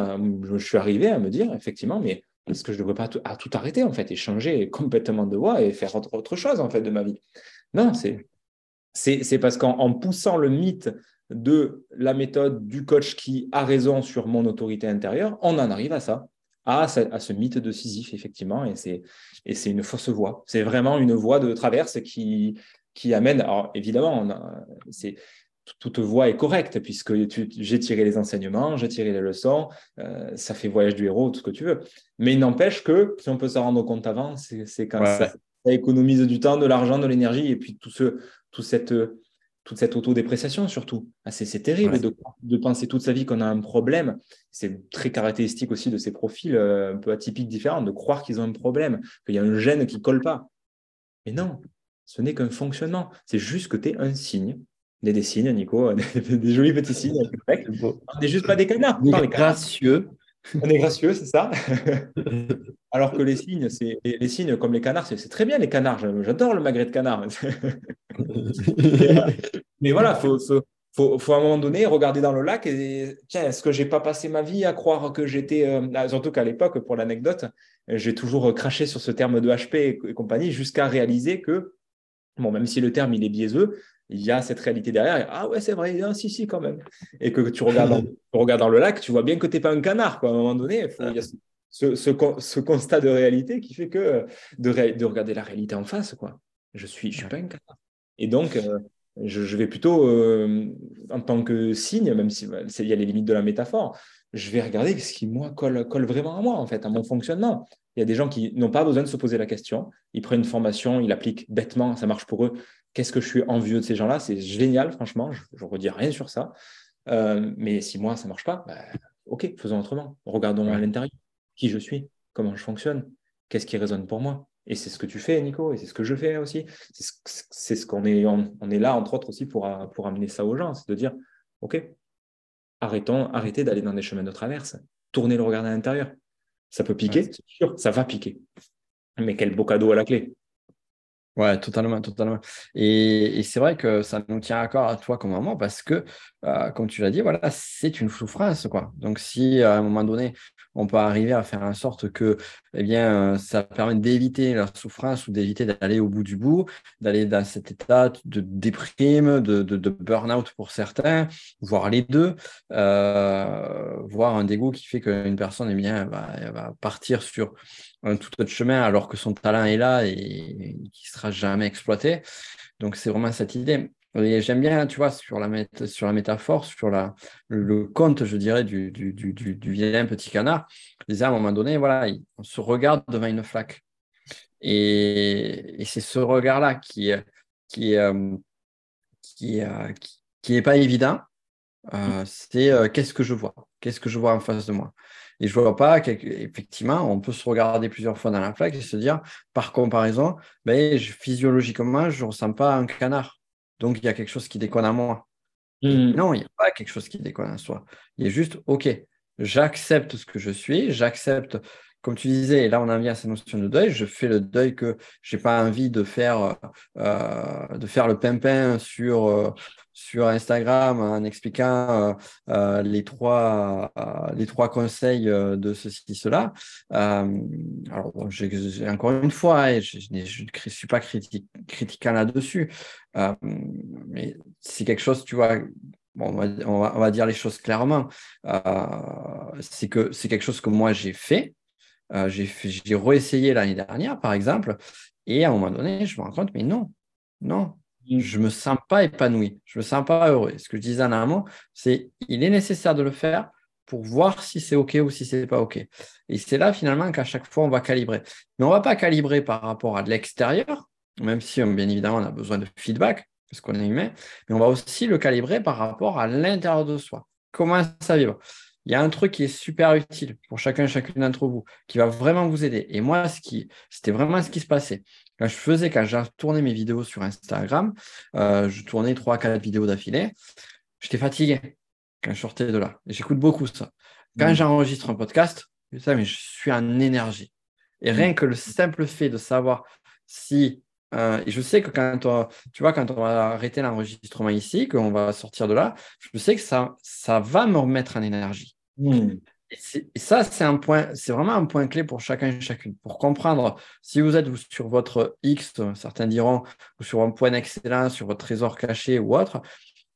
[SPEAKER 2] je suis arrivé à me dire, effectivement, mais est-ce que je ne devrais pas tout, à arrêter, en fait, et changer complètement de voie et faire autre, chose, en fait, de ma vie Non, c'est, c'est, parce qu'en poussant le mythe de la méthode du coach qui a raison sur mon autorité intérieure, on en arrive à ça à, ce mythe de Sisyphe, effectivement, et c'est, et c'est une fausse voie. C'est vraiment une voie de traverse qui, qui amène, alors évidemment, c'est, toute voie est correcte, puisque j'ai tiré les enseignements, j'ai tiré les leçons, euh, ça fait voyage du héros, tout ce que tu veux. Mais il n'empêche que, si on peut s'en rendre compte avant, c'est, quand ça, ça, économise du temps, de l'argent, de l'énergie, et puis tout, ce, tout cette toute cette autodépréciation surtout. Ah, c'est terrible de, penser toute sa vie qu'on a un problème. C'est très caractéristique aussi de ces profils euh, un peu atypiques différents, de croire qu'ils ont un problème, qu'il y a un gène qui ne colle pas. Mais non, ce n'est qu'un fonctionnement. C'est juste que tu es un signe. Est des signes, Nico, des, jolis petits signes. On n'est juste pas des canards.
[SPEAKER 1] On est gracieux.
[SPEAKER 2] On est gracieux, c'est ça. Alors que les signes, c'est les, signes comme les canards, c'est très bien les canards. J'adore le magret de canard. mais voilà, faut, faut, faut, à un moment donné regarder dans le lac et tiens, est-ce que j'ai pas passé ma vie à croire que j'étais, euh, ah, surtout qu'à l'époque, pour l'anecdote, j'ai toujours craché sur ce terme de HP et, compagnie jusqu'à réaliser que, bon, même si le terme il est biaiseux, il y a cette réalité derrière. ah ouais, c'est vrai, ah, si, si, quand même. Et que tu regardes dans, tu regardes dans le lac, tu vois bien que tu n'es pas un canard. Quoi. À un moment donné, il y a ce, ce, constat de réalité qui fait que de, de, regarder la réalité en face. Quoi. Je ne suis, je suis pas un canard. Et donc, euh, Je, vais plutôt, euh, en tant que signe, même s'il y a les limites de la métaphore, je vais regarder ce qui, moi, colle, colle vraiment à moi, en fait, à mon fonctionnement. Il y a des gens qui n'ont pas besoin de se poser la question. Ils prennent une formation, ils appliquent bêtement, ça marche pour eux. Qu'est-ce que je suis envieux de ces gens-là? C'est génial, franchement. Je ne redis rien sur ça. Euh, mais si moi, ça ne marche pas, bah, OK, faisons autrement. Regardons à l'intérieur. Qui je suis Comment je fonctionne Qu'est-ce qui résonne pour moi Et c'est ce que tu fais, Nico, et c'est ce que je fais aussi. C'est ce, qu'on est, on, est là, entre autres, aussi pour, pour amener ça aux gens. C'est de dire, OK, arrêtons, arrêtez d'aller dans des chemins de traverse. Tournez le regard à l'intérieur. Ça peut piquer, c'est sûr, ça va piquer. Mais quel beau cadeau à la clé.
[SPEAKER 1] Ouais, totalement, totalement. Et, c'est vrai que ça nous tient à cœur à toi comme maman parce que, euh, comme tu l'as dit, voilà, c'est une souffrance, quoi. Donc, si à un moment donné, on peut arriver à faire en sorte que eh bien, ça permet d'éviter la souffrance ou d'éviter d'aller au bout du bout, d'aller dans cet état de déprime, de, de, burn-out pour certains, voire les deux, euh, voire un dégoût qui fait qu'une personne eh bien, va, partir sur un tout autre chemin alors que son talent est là et, qui ne sera jamais exploité. Donc, c'est vraiment cette idée. J'aime bien, tu vois, sur la, sur la métaphore, sur la, le, conte, je dirais, du, du, du, du, vilain petit canard. Je disais à un moment donné, voilà, on se regarde devant une flaque. Et, et c'est ce regard-là qui, qui, euh, qui, euh, qui, qui n'est pas évident. Euh, c'est qu'est-ce que je vois? Qu'est-ce que je vois en face de moi? Et je vois pas qu'effectivement, on peut se regarder plusieurs fois dans la flaque et se dire, par comparaison, ben, physiologiquement, je ne ressens pas un canard. Donc, il y a quelque chose qui déconne à moi. Hmm. Non, il n'y a pas quelque chose qui déconne à soi. Il est juste, OK, j'accepte ce que je suis, j'accepte, comme tu disais, et là on en vient à cette notion de deuil, je fais le deuil que je n'ai pas envie de faire, euh, de faire le pimpin sur, euh, sur Instagram en expliquant euh, les, trois, les trois conseils de ceci, cela. alors, encore une fois, hein, je ne suis pas critiquant là-dessus, mais c'est quelque chose, tu vois, on, va, dire les choses clairement, c'est que c'est quelque chose que moi j'ai fait. J'ai réessayé l'année dernière, par exemple, et à un moment donné, je me rends compte, mais non, non, je ne me sens pas épanoui, je ne me sens pas heureux. Ce que je disais en amont, c'est il est nécessaire de le faire pour voir si c'est OK ou si ce n'est pas OK. Et c'est là finalement qu'à chaque fois, on va calibrer. Mais on ne va pas calibrer par rapport à l'extérieur, même si bien évidemment on a besoin de feedback, parce qu'on est humain, mais on va aussi le calibrer par rapport à l'intérieur de soi. Comment ça vibre? Il y a un truc qui est super utile pour chacun et chacune d'entre vous, qui va vraiment vous aider. Et moi, ce qui, c'était vraiment ce qui se passait. Quand je faisais, quand j'ai tourné mes vidéos sur Instagram, euh, je tournais 3-4 vidéos d'affilée, j'étais fatigué quand je sortais de là. J'écoute beaucoup ça. Quand mmh. j'enregistre un podcast, mais je suis en énergie. Et mmh. rien que le simple fait de savoir si euh, et je sais que quand on, tu vois, quand on va arrêter l'enregistrement ici, qu'on va sortir de là, je sais que ça, ça va me remettre en énergie. Hmm. Et, ça, c'est un point, c'est vraiment un point clé pour chacun et chacune. Pour comprendre si vous êtes sur votre X, certains diront, ou sur un point excellent, sur votre trésor caché ou autre,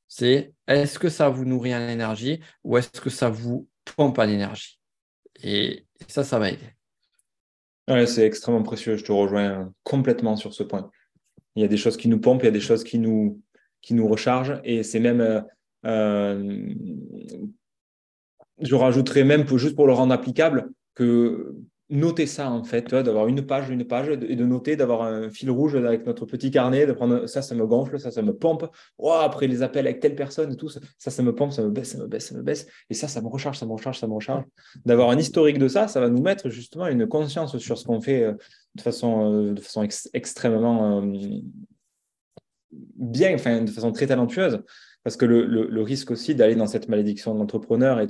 [SPEAKER 1] c'est est-ce que ça vous nourrit en énergie ou est-ce que ça vous pompe en énergie? Et ça, ça va aider
[SPEAKER 2] c'est extrêmement précieux. Je te rejoins complètement sur ce point. Il y a des choses qui nous pompent, il y a des choses qui nous, qui nous rechargent. Et c'est même. Euh, euh, je rajouterais même, juste pour le rendre applicable, que noter ça en fait, d'avoir une page, une page et de noter, d'avoir un fil rouge avec notre petit carnet, de prendre ça, ça me gonfle, ça, ça me pompe. Oh, après les appels avec telle personne tout, ça, ça me pompe, ça me baisse, ça me baisse, ça me baisse. Et ça, ça me recharge, ça me recharge, ça me recharge. D'avoir un historique de ça, ça va nous mettre justement une conscience sur ce qu'on fait euh, de façon, euh, de façon extrêmement euh, bien, enfin, de façon très talentueuse. Parce que le, le, risque aussi d'aller dans cette malédiction de l'entrepreneur,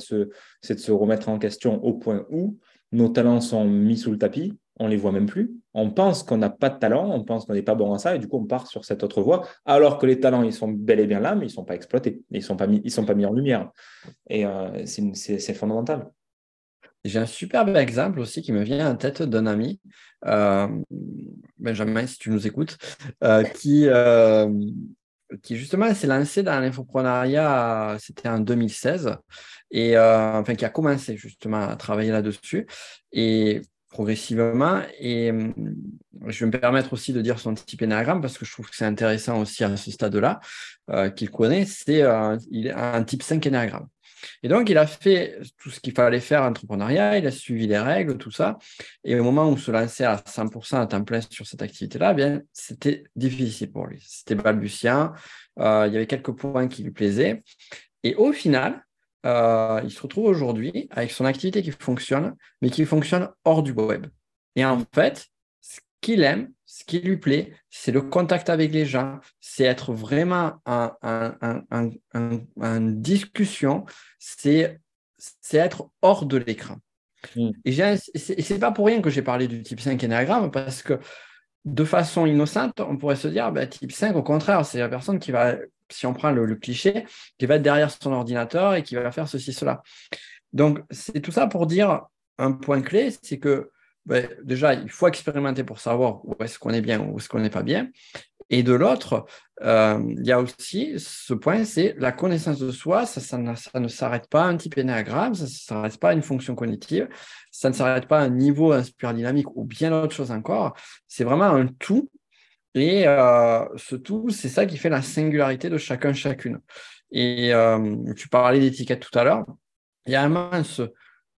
[SPEAKER 2] c'est de se remettre en question au point où nos talents sont mis sous le tapis, on les voit même plus. On pense qu'on n'a pas de talent, on pense qu'on n'est pas bon à ça, et du coup, on part sur cette autre voie, alors que les talents, ils sont bel et bien là, mais ils ne sont pas exploités, ils ne sont, pas mis, sont pas mis en lumière. Et euh, c'est fondamental.
[SPEAKER 1] J'ai un superbe exemple aussi qui me vient en tête d'un ami, euh, Benjamin, si tu nous écoutes, euh, qui, qui justement s'est lancé dans l'infoprenariat, c'était en 2016, et euh, enfin qui a commencé justement à travailler là-dessus. Et progressivement. Et hum, je vais me permettre aussi de dire son type énagramme parce que je trouve que c'est intéressant aussi à ce stade-là euh, qu'il connaît. C'est un type 5 énagramme. Et donc, il a fait tout ce qu'il fallait faire en entrepreneuriat, il a suivi les règles, tout ça. Et au moment où se lançait à 100% à temps plein sur cette activité-là, eh bien, c'était difficile pour lui. C'était balbutiant. Euh, il y avait quelques points qui lui plaisaient. Et au final, euh, il se retrouve aujourd'hui avec son activité qui fonctionne, mais qui fonctionne hors du web. Et en fait, qu'il aime, ce qui lui plaît, c'est le contact avec les gens, c'est être vraiment en, discussion, c'est être hors de l'écran. Mm. Et ce n'est pas pour rien que j'ai parlé du type 5 énagramme, parce que de façon innocente, on pourrait se dire, bah, type 5, au contraire, c'est la personne qui va si on prend le, cliché, qui va être derrière son ordinateur et qui va faire ceci, cela. Donc, c'est tout ça pour dire un point clé, c'est que ben, déjà, il faut expérimenter pour savoir où est-ce qu'on est bien ou où est-ce qu'on n'est pas bien. Et de l'autre, euh, il y a aussi ce point, c'est la connaissance de soi. Ça, ne s'arrête pas à un type énéagramme, ça ne s'arrête pas à une fonction cognitive, ça ne s'arrête pas à un niveau inspire dynamique ou bien autre chose encore. C'est vraiment un tout et euh, ce tout, c'est ça qui fait la singularité de chacun, chacune. Et euh, tu parlais d'étiquette tout à l'heure. Il y a un ce,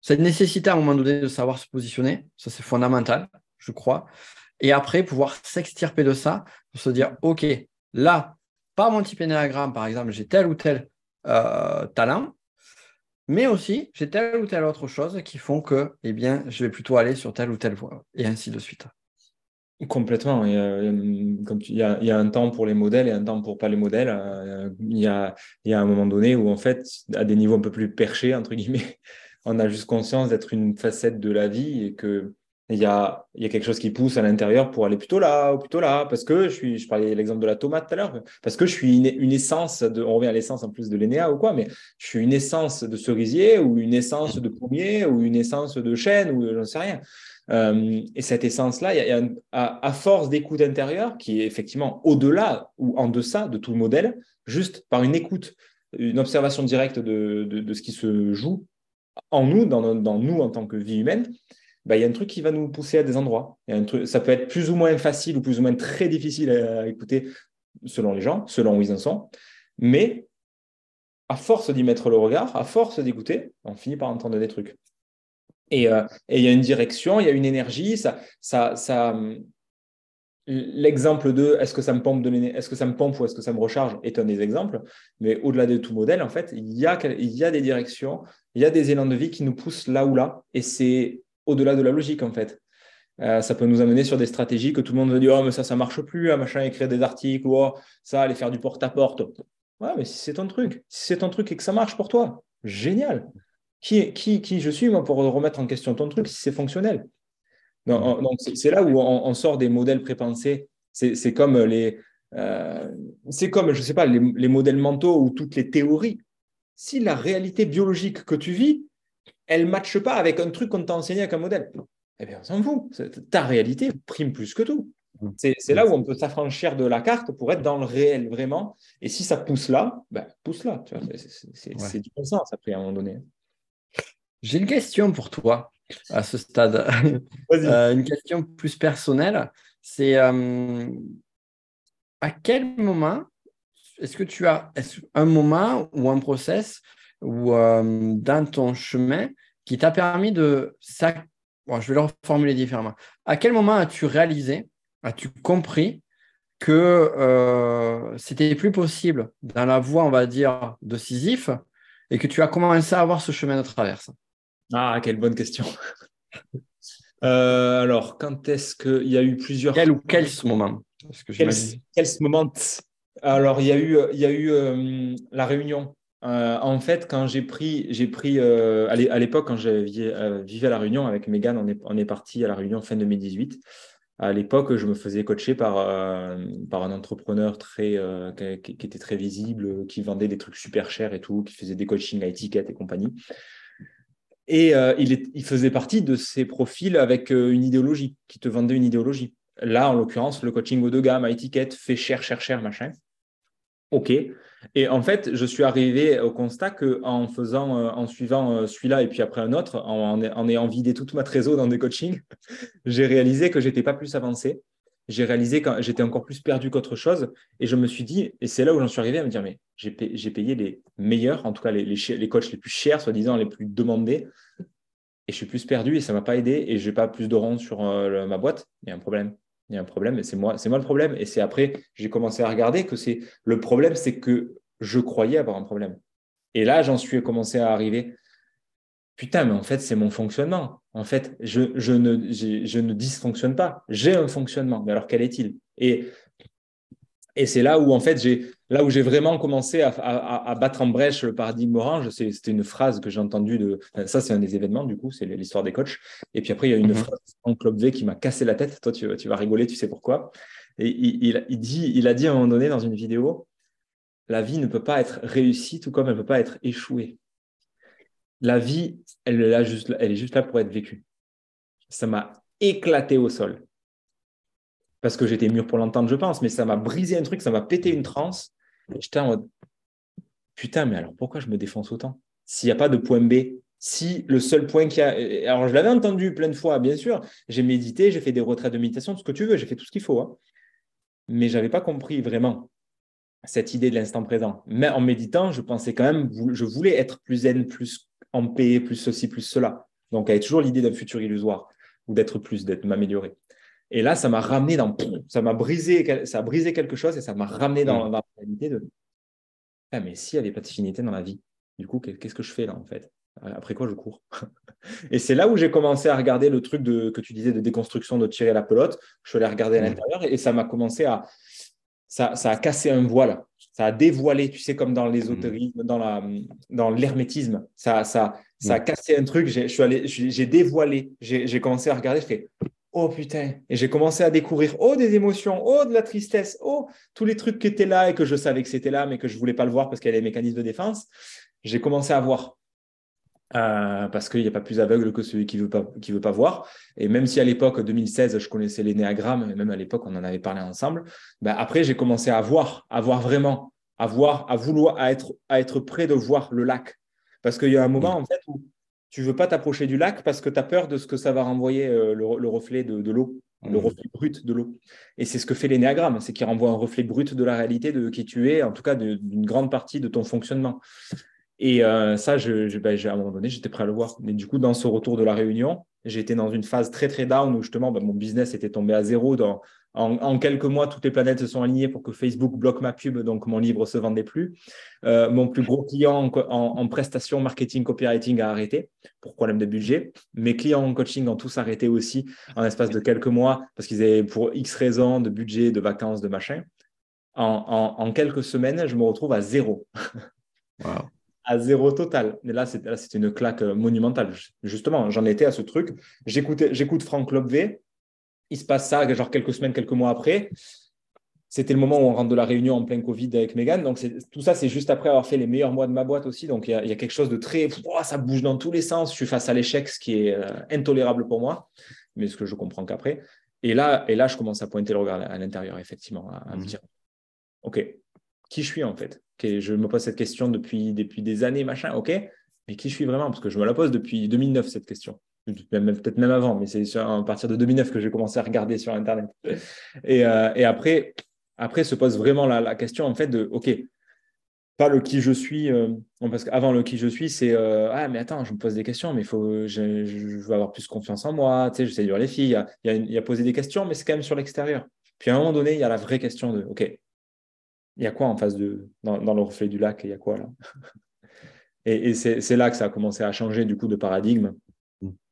[SPEAKER 1] cette nécessité à un moment donné de savoir se positionner. Ça, c'est fondamental, je crois. Et après, pouvoir s'extirper de ça pour se dire, OK, là, par mon type énéagramme, par exemple, j'ai tel ou tel euh, talent, mais aussi j'ai telle ou telle autre chose qui font que, eh bien, je vais plutôt aller sur telle ou telle voie, et ainsi de suite.
[SPEAKER 2] Complètement. Comme il, y a, il y, a, un temps pour les modèles et un temps pour pas les modèles. Euh, il, y a, il y a un moment donné où, en fait, à des niveaux un peu plus perchés, entre guillemets, on a juste conscience d'être une facette de la vie et que il y a, quelque chose qui pousse à l'intérieur pour aller plutôt là ou plutôt là. Parce que je suis, je parlais l'exemple de la tomate tout à l'heure, parce que je suis une, essence de, on revient à l'essence en plus de l'énéa ou quoi, mais je suis une essence de cerisier ou une essence de pommier ou une essence de chêne ou j'en sais rien. Euh, et cette essence-là, y a, à, force d'écoute intérieure, qui est effectivement au-delà ou en deçà de tout le modèle, juste par une écoute, une observation directe de, ce qui se joue en nous, dans, dans, nous en tant que vie humaine, bah, il y a un truc qui va nous pousser à des endroits. Y a un truc, ça peut être plus ou moins facile ou plus ou moins très difficile à écouter selon les gens, selon où ils en sont. Mais à force d'y mettre le regard, à force d'écouter, on finit par entendre des trucs. Euh, et il y a une direction, il y a une énergie. Ça, ça, L'exemple de est-ce que ça me pompe ou est-ce que ça me recharge est un des exemples. Mais au-delà de tout modèle, en fait, il y, a, des directions, il y a des élans de vie qui nous poussent là ou là. Et c'est au-delà de la logique, en fait. Euh, ça peut nous amener sur des stratégies que tout le monde veut dire Oh, mais ça, ça marche plus, un machin, écrire des articles, ou oh, ça, aller faire du porte-à-porte. Ouais, mais si c'est ton truc, si c'est ton truc et que ça marche pour toi, génial qui, qui, qui je suis, moi, pour remettre en question ton truc si c'est fonctionnel? Donc, c'est là où on, sort des modèles prépensés. C'est comme les. Euh, c'est comme, je sais pas, les, modèles mentaux ou toutes les théories. Si la réalité biologique que tu vis, elle ne matche pas avec un truc qu'on t'a enseigné avec un modèle, eh bien, on s'en fout. Ta réalité prime plus que tout. C'est là où on peut s'affranchir de la carte pour être dans le réel, vraiment. Et si ça pousse là, ben, pousse là. C'est du bon sens après, à un moment donné.
[SPEAKER 1] J'ai une question pour toi à ce stade. Euh, une question plus personnelle. C'est euh, à quel moment est-ce que tu as un moment ou un process ou euh, dans ton chemin qui t'a permis de ça je vais le reformuler différemment. À quel moment as-tu réalisé, as-tu compris que c'était plus possible dans la voie, on va dire, de Sisyphe et que tu as commencé à avoir ce chemin de traverse?
[SPEAKER 2] Ah, quelle bonne question. Euh, alors, quand est-ce qu'il y a eu plusieurs.
[SPEAKER 1] Quel ou quel ce moment
[SPEAKER 2] quel, moment? Alors, il y a eu, il y a eu euh, la réunion. Euh, en fait, quand j'ai pris, j'ai pris à l'époque, quand je vivais à La Réunion avec Megan, on est, on est parti à La Réunion fin 2018. À l'époque, je me faisais coacher par, par un entrepreneur très, qui, qui, était très visible, qui vendait des trucs super chers et tout, qui faisait des coachings à étiquette et compagnie. Et euh, il, faisait partie de ces profils avec euh, une idéologie, qui te vendait une idéologie. Là, en l'occurrence, le coaching haut de gamme à étiquette fait cher, cher, cher, machin. OK. Et en fait, je suis arrivé au constat qu'en faisant, euh, en suivant celui-là et puis après un autre, en, en ayant vidé toute ma trésor dans des coachings, j'ai réalisé que j'étais pas plus avancé. J'ai réalisé que j'étais encore plus perdu qu'autre chose. Et je me suis dit, et c'est là où j'en suis arrivé à me dire, mais j'ai payé, les meilleurs, en tout cas les, les, coachs les plus chers, soi-disant les plus demandés. Et je suis plus perdu et ça ne m'a pas aidé et je n'ai pas plus de ronds sur euh, ma boîte. Il y a un problème il y a un problème c'est moi, moi le problème. Et c'est après, j'ai commencé à regarder que c'est le problème, c'est que je croyais avoir un problème. Et là, j'en suis commencé à arriver. Putain, mais en fait, c'est mon fonctionnement. En fait, je, je, ne, je ne dysfonctionne pas. J'ai un fonctionnement. Mais alors, quel est-il? Et et c'est là où, en fait, j'ai là où j'ai vraiment commencé à, à, battre en brèche le paradigme orange. C'était une phrase que j'ai entendue de. Ça, c'est un des événements, du coup, c'est l'histoire des coachs. Et puis après, il y a une mhm. phrase en Club V qui m'a cassé la tête. Toi, tu, tu, vas rigoler, tu sais pourquoi. Et il, il, dit, il a dit à un moment donné dans une vidéo la vie ne peut pas être réussie, tout comme elle ne peut pas être échouée. La vie, elle, est juste, là pour être vécue. Ça m'a éclaté au sol parce que j'étais mûr pour l'entendre, je pense, mais ça m'a brisé un truc, ça m'a pété une transe. J'étais en mode, putain, mais alors pourquoi je me défonce autant? S'il n'y a pas de point B, si le seul point qu'il y a. Alors, je l'avais entendu plein de fois, bien sûr. J'ai médité, j'ai fait des retraites de méditation, tout ce que tu veux, j'ai fait tout ce qu'il faut. Hein. Mais je n'avais pas compris vraiment cette idée de l'instant présent. Mais en méditant, je pensais quand même, je voulais être plus zen, plus en paix, plus ceci, plus cela. Donc, avait toujours l'idée d'un futur illusoire ou d'être plus, d'être m'améliorer. Et là, ça m'a ramené dans, ça m'a brisé, ça a brisé quelque chose et ça m'a ramené dans, la réalité de, ah, mais s'il n'y avait pas de finité dans la vie, du coup, qu'est-ce que je fais là en fait? Après quoi je cours? Et c'est là où j'ai commencé à regarder le truc de, que tu disais de déconstruction, de tirer la pelote. Je suis allé regarder à l'intérieur et ça m'a commencé à, ça, ça, a cassé un voile, ça a dévoilé, tu sais, comme dans l'ésotérisme, dans la, dans l'hermétisme, ça, ça, ça a cassé un truc. J'ai dévoilé, j'ai commencé à regarder, je fais oh putain, et j'ai commencé à découvrir, oh des émotions, oh de la tristesse, oh tous les trucs qui étaient là et que je savais que c'était là, mais que je voulais pas le voir parce qu'il y a les mécanismes de défense. J'ai commencé à voir. Euh, parce qu'il n'y a pas plus aveugle que celui qui ne veut, pas, qui veut pas voir. Et même si à l'époque 2016, je connaissais et même à l'époque, on en avait parlé ensemble, ben après, j'ai commencé à voir, à voir vraiment, à voir, à vouloir, à être, à être prêt de voir le lac. Parce qu'il y a un moment, en fait, où tu veux pas t'approcher du lac parce que tu as peur de ce que ça va renvoyer euh, le, reflet de, l'eau, le mmh. reflet brut de l'eau. Et c'est ce que fait l'énéagramme, c'est qu'il renvoie un reflet brut de la réalité de qui tu es, en tout cas d'une grande partie de ton fonctionnement. Et euh, ça, ben, à un moment donné, j'étais prêt à le voir. Mais du coup, dans ce retour de la réunion, j'étais dans une phase très, très down où justement, ben, mon business était tombé à zéro dans, en, quelques mois, toutes les planètes se sont alignées pour que Facebook bloque ma pub, donc mon livre ne se vendait plus. Euh, mon plus gros client en, prestation marketing copywriting a arrêté pour problème de budget. Mes clients en coaching ont tous arrêté aussi en espace de quelques mois parce qu'ils avaient pour X raisons de budget, de vacances, de machin. En, quelques semaines, je me retrouve à zéro. À zéro total. Mais là, c'était une claque monumentale. Justement, j'en étais à ce truc. J'écoute Franck Lobvé il se passe ça, genre quelques semaines, quelques mois après. C'était le moment où on rentre de la réunion en plein Covid avec Megan. Donc, tout ça, c'est juste après avoir fait les meilleurs mois de ma boîte aussi. Donc, il y, a, quelque chose de très. ça bouge dans tous les sens. Je suis face à l'échec, ce qui est euh, intolérable pour moi, mais ce que je comprends qu'après. Et là, et là, je commence à pointer le regard à l'intérieur, effectivement, à, me mhm. dire OK, qui je suis en fait? Je me pose cette question depuis, depuis des années, machin. OK, mais qui je suis vraiment? Parce que je me la pose depuis 2009, cette question peut-être même avant, mais c'est à partir de 2009 que j'ai commencé à regarder sur Internet. Et, euh, après, après se pose vraiment la, question en fait de, OK, pas le qui je suis, euh, parce qu'avant le qui je suis, c'est euh, ah mais attends, je me pose des questions, mais faut, je, veux avoir plus confiance en moi, tu sais, je sais dire les filles, il y, a, y a poser des questions, mais c'est quand même sur l'extérieur. Puis à un moment donné, il y a la vraie question de, OK, il y a quoi en face de, dans, dans le reflet du lac, il y a quoi là? Et, et c'est là que ça a commencé à changer du coup de paradigme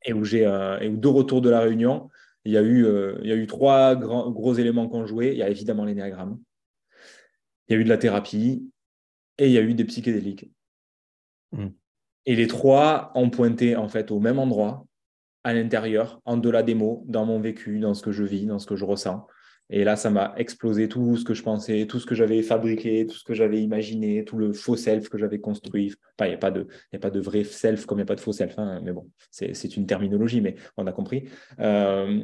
[SPEAKER 2] et où j'ai euh, deux retours de la réunion, il y a eu, euh, il y a eu trois grands, gros éléments qu'on jouait. Il y a évidemment l'énéagramme, il y a eu de la thérapie et il y a eu des psychédéliques. Hmm. Et les trois ont pointé en fait au même endroit, à l'intérieur, en delà des mots, dans mon vécu, dans ce que je vis, dans ce que je ressens. Et là, ça m'a explosé tout ce que je pensais, tout ce que j'avais fabriqué, tout ce que j'avais imaginé, tout le faux self que j'avais construit. Enfin, il n'y a, pas de, a pas de vrai self comme il n'y a pas de faux self, hein, mais bon, c'est une terminologie, mais on a compris. Euh,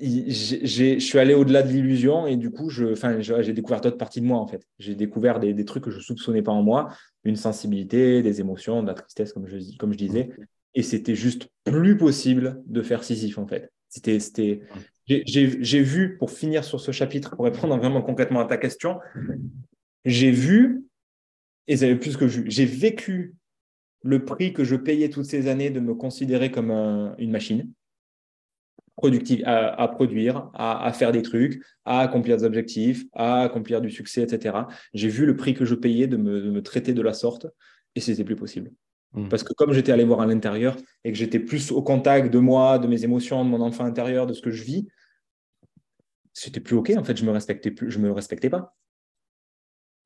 [SPEAKER 2] je suis allé au-delà de l'illusion et du coup, j'ai découvert d'autres parties de moi en fait. J'ai découvert des, trucs que je ne soupçonnais pas en moi, une sensibilité, des émotions, de la tristesse, comme je, comme je disais. Et c'était juste plus possible de faire Sisyphe en fait. C'était, c'était... J'ai vu, pour finir sur ce chapitre, pour répondre vraiment concrètement à ta question, j'ai vu, et c'est plus que vu, j'ai vécu le prix que je payais toutes ces années de me considérer comme une machine productive à, produire, à, faire des trucs, à accomplir des objectifs, à accomplir du succès, etc. J'ai vu le prix que je payais de me, traiter de la sorte et c'était plus possible. Hmm. Parce que comme j'étais allé voir à l'intérieur et que j'étais plus au contact de moi, de mes émotions, de mon enfant intérieur, de ce que je vis, c'était plus OK. En fait, je me respectais plus, je me respectais pas.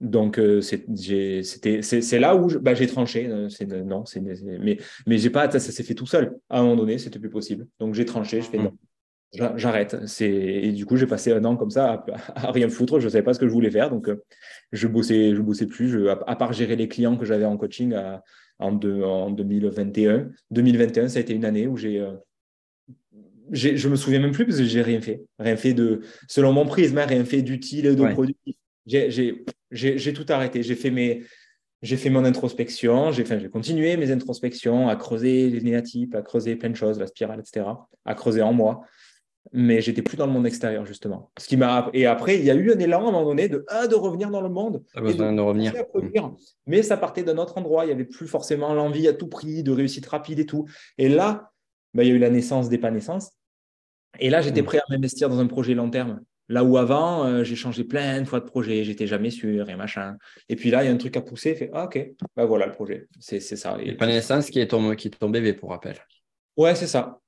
[SPEAKER 2] Donc, euh, c'est là où bah, j'ai tranché. Euh, non, mais, mais j'ai pas, ça, s'est fait tout seul. À un moment donné, c'était plus possible. Donc, j'ai tranché, je fais non. J'arrête. Et du coup, j'ai passé un an comme ça à, rien foutre. Je ne savais pas ce que je voulais faire. Donc, euh, je bossais, je bossais plus. Je, à, part gérer les clients que j'avais en coaching en, en 2021. 2021, ça a été une année où j'ai je me souviens même plus parce que j'ai rien fait. Rien fait de, selon mon prisme, hein, rien fait d'utile, de productif. J'ai tout arrêté. J'ai fait mes, j'ai fait mon introspection, j'ai enfin, continué mes introspections, à creuser les négatifs, à creuser plein de choses, la spirale, etc., à creuser en moi. Mais j'étais plus dans le monde extérieur, justement. Ce qui m'a et après, il y a eu un élan à un moment donné de, de revenir dans le monde.
[SPEAKER 1] et de, revenir.
[SPEAKER 2] Mais ça partait d'un autre endroit. Il n'y avait plus forcément l'envie à tout prix de réussite rapide et tout. Et là, bah, il y a eu la naissance des pas naissances. Et là, j'étais mm. prêt à m'investir dans un projet long terme. Là où avant, euh, j'ai changé plein de fois de projet, j'étais jamais sûr et machin. Et puis là, il y a un truc à pousser, fait ah, ok, bah voilà le projet, c'est ça.
[SPEAKER 1] Et pas naissance qui est qui est ton bébé pour rappel.
[SPEAKER 2] Ouais, c'est ça.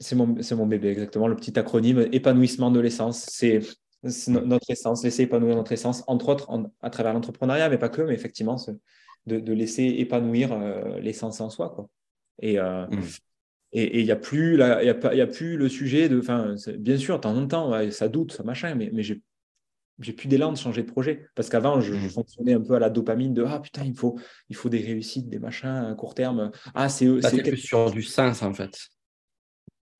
[SPEAKER 2] C'est mon, mon bébé, exactement. Le petit acronyme épanouissement de l'essence. C'est notre essence, laisser épanouir notre essence, entre autres à travers l'entrepreneuriat, mais pas que, mais effectivement, de, de laisser épanouir euh, l'essence en soi. Quoi. Et, euh, mmh. Et il n'y a, plus y a, y a plus le sujet de. Bien sûr, de temps en temps, ça doute, ça machin, mais, mais j'ai j'ai plus d'élan de changer de projet. Parce qu'avant, je, mmh. fonctionnais un peu à la dopamine de Ah putain, il faut, il faut des réussites, des machins à court terme. Ah, c'est.
[SPEAKER 1] C'est plus sur du sens, en fait.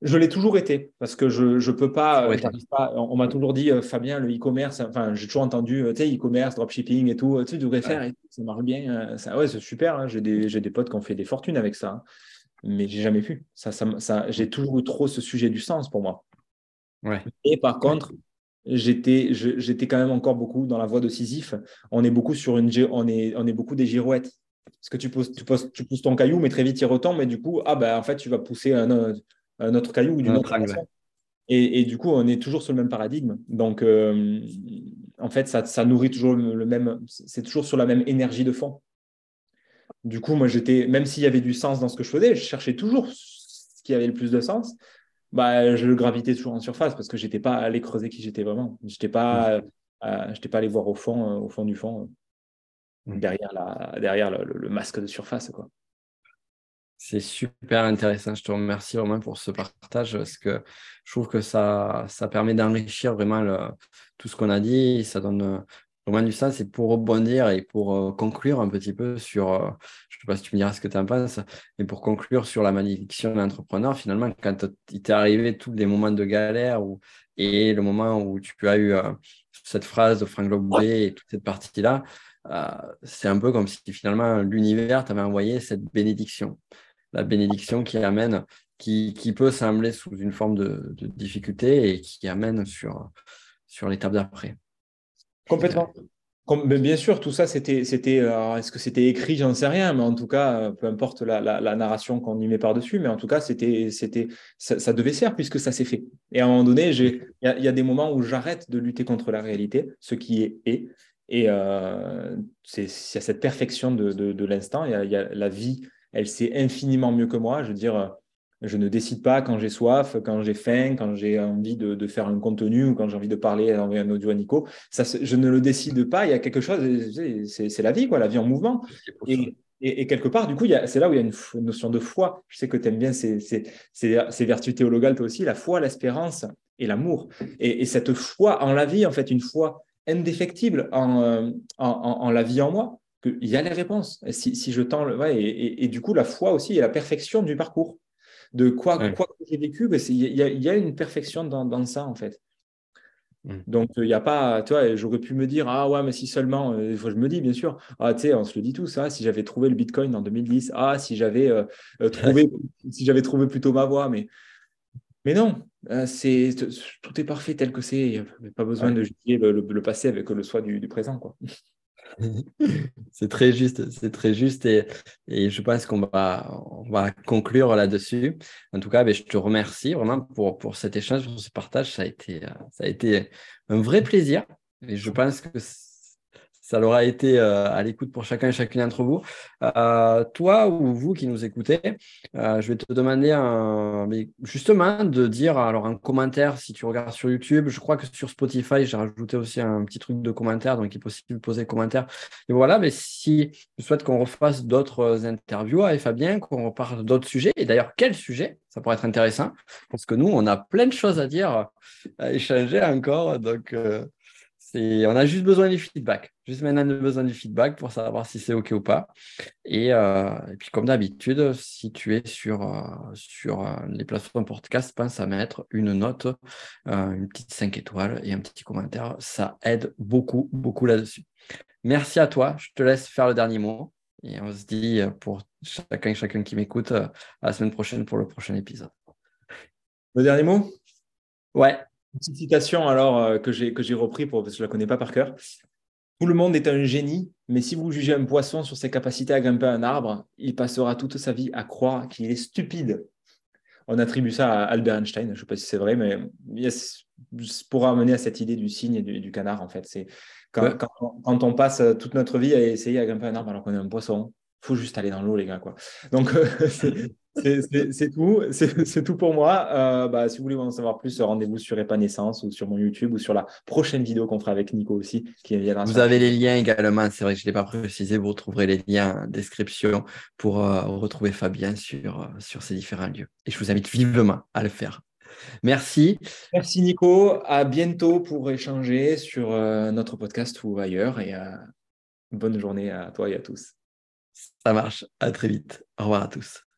[SPEAKER 2] Je l'ai toujours été parce que je ne peux pas, pas, On m'a toujours dit, euh, Fabien, le e-commerce, enfin, j'ai toujours entendu, euh, tu sais, e-commerce, dropshipping et tout, tu devrais faire, ça marche bien. Euh, ça, ouais, c'est super. Hein, j'ai des, des, potes qui ont fait des fortunes avec ça. Hein mais j'ai jamais pu. Ça, ça, j'ai toujours eu trop ce sujet du sens pour moi.
[SPEAKER 1] Ouais.
[SPEAKER 2] Et par contre, j'étais, j'étais quand même encore beaucoup dans la voie de Sisyphe. On est beaucoup sur une, on est, on est beaucoup des girouettes. Parce que tu pousses, tu, pousses, tu pousses ton caillou, mais très vite il retombe, mais du coup, ah ben en fait, tu vas pousser un, un autre caillou ou d'une autre façon. Et, et, du coup, on est toujours sur le même paradigme. Donc, euh, en fait, ça, ça nourrit toujours le même, c'est toujours sur la même énergie de fond. Du coup, moi, j'étais, même s'il y avait du sens dans ce que je faisais, je cherchais toujours ce qui avait le plus de sens. Bah, je gravitais toujours en surface parce que je n'étais pas allé creuser qui j'étais vraiment. Je n'étais pas, euh, pas allé voir au fond, euh, au fond du fond, euh, derrière, la, derrière le, masque de surface. Quoi.
[SPEAKER 1] C'est super intéressant. Je te remercie vraiment pour ce partage parce que je trouve que ça, permet d'enrichir vraiment tout ce qu'on a dit. Ça donne moins du ça, c'est pour rebondir et pour euh, conclure un petit peu sur, euh, je ne sais pas si tu me diras ce que tu en penses, mais pour conclure sur la malédiction de l'entrepreneur, finalement, quand il t'est arrivé tous les moments de galère et le moment où tu as eu euh, cette phrase de Frank Lobé et toute cette partie-là, c'est un peu comme si finalement l'univers t'avait envoyé cette bénédiction. La bénédiction qui amène, qui, peut sembler sous une forme de, difficulté et qui amène sur, sur l'étape d'après.
[SPEAKER 2] Complètement. bien sûr, tout ça, c'était, c'était, est-ce que c'était écrit, j'en sais rien, mais en tout cas, euh, peu importe la, narration qu'on y met par-dessus, mais en tout cas, c'était, c'était, ça, devait se faire puisque ça s'est fait. Et à un moment donné, il y, a des moments où j'arrête de lutter contre la réalité, ce qui est est. Et euh, c'est, il y a cette perfection de, de, l'instant, il y, a, la vie, elle sait infiniment mieux que moi. Je veux dire, je ne décide pas quand j'ai soif, quand j'ai faim, quand j'ai envie de, faire un contenu ou quand j'ai envie de parler, d'envoyer un audio à Nico. Ça, je ne le décide pas. Il y a quelque chose, c'est la vie, quoi, la vie en mouvement. Et, quelque part, du coup, c'est là où il y a une, notion de foi. Je sais que tu aimes bien ces, ces, vertus théologales, toi aussi, la foi, l'espérance et l'amour. Et, cette foi en la vie, en fait, une foi indéfectible en, euh, en, la vie en moi, il y a les réponses. Si, je tends le, ouais, et, du coup, la foi aussi est la perfection du parcours. de quoi, quoi que j'ai vécu, ben, il y, a une perfection dans, ça, en fait. Mm. Donc, il n'y a pas, tu vois, j'aurais pu me dire, ah ouais, mais si seulement, euh, je me dis, bien sûr, ah, tu sais, on se le dit tous, ça, si j'avais trouvé le Bitcoin en 2010, ah, si j'avais euh, euh, trouvé, si j'avais trouvé plutôt ma voie, mais, mais non, c'est, tout est parfait tel que c'est, il n'y a pas besoin de juger le, passé avec le soi du, du présent, quoi.
[SPEAKER 1] c'est très juste, c'est très juste et, et je pense qu'on va, on va conclure là-dessus. En tout cas, ben, je te remercie vraiment pour, pour cet échange, pour ce partage. Ça a été, ça a été un vrai plaisir et je pense que ça l'aura été euh, à l'écoute pour chacun et chacune d'entre vous. Euh, toi ou vous qui nous écoutez, euh, je vais te demander justement de dire alors un commentaire si tu regardes sur YouTube. Je crois que sur Spotify, j'ai rajouté aussi un petit truc de commentaire, donc il est possible de poser commentaire. Et voilà, mais si tu souhaites qu'on refasse d'autres interviews avec Fabien, qu'on reparle d'autres sujets, et d'ailleurs, quel sujet ça pourrait être intéressant, parce que nous, on a plein de choses à dire, à échanger encore. Donc, on a juste besoin du feedback. Juste maintenant, on a besoin du feedback pour savoir si c'est OK ou pas. Et, euh, puis, comme d'habitude, si tu es sur, euh, sur euh, les plateformes podcast, pense à mettre une note, une petite 5 étoiles et un petit commentaire. Ça aide beaucoup, beaucoup là-dessus. Merci à toi. Je te laisse faire le dernier mot. Et on se dit pour chacun et chacun qui m'écoute à la semaine prochaine pour le prochain épisode.
[SPEAKER 2] Le dernier mot?
[SPEAKER 1] Ouais.
[SPEAKER 2] Une petite citation alors euh, que j'ai que j'ai repris pour parce que je la connais pas par cœur. Tout le monde est un génie, mais si vous jugez un poisson sur ses capacités à grimper un arbre, il passera toute sa vie à croire qu'il est stupide. On attribue ça à Albert Einstein, je ne sais pas si c'est vrai, mais pour amener à cette idée du cygne et du, canard, en fait. C'est quand, quand, on passe toute notre vie à essayer à grimper un arbre alors qu'on est un poisson, faut juste aller dans l'eau, les gars. Quoi. Donc, euh, c'est tout. C'est tout pour moi. Euh, bah, si vous voulez en savoir plus, rendez-vous sur Épanescence ou sur mon YouTube ou sur la prochaine vidéo qu'on fera avec Nico aussi. Qui
[SPEAKER 1] vous avez les liens également. C'est vrai que je ne l'ai pas précisé. Vous retrouverez les liens en description pour euh, retrouver Fabien sur, sur ces différents lieux. Et je vous invite vivement à le faire. Merci.
[SPEAKER 2] Merci Nico. À bientôt pour échanger sur notre podcast ou ailleurs. Et bonne journée à toi et à tous.
[SPEAKER 1] Ça marche. À très vite. Au revoir à tous.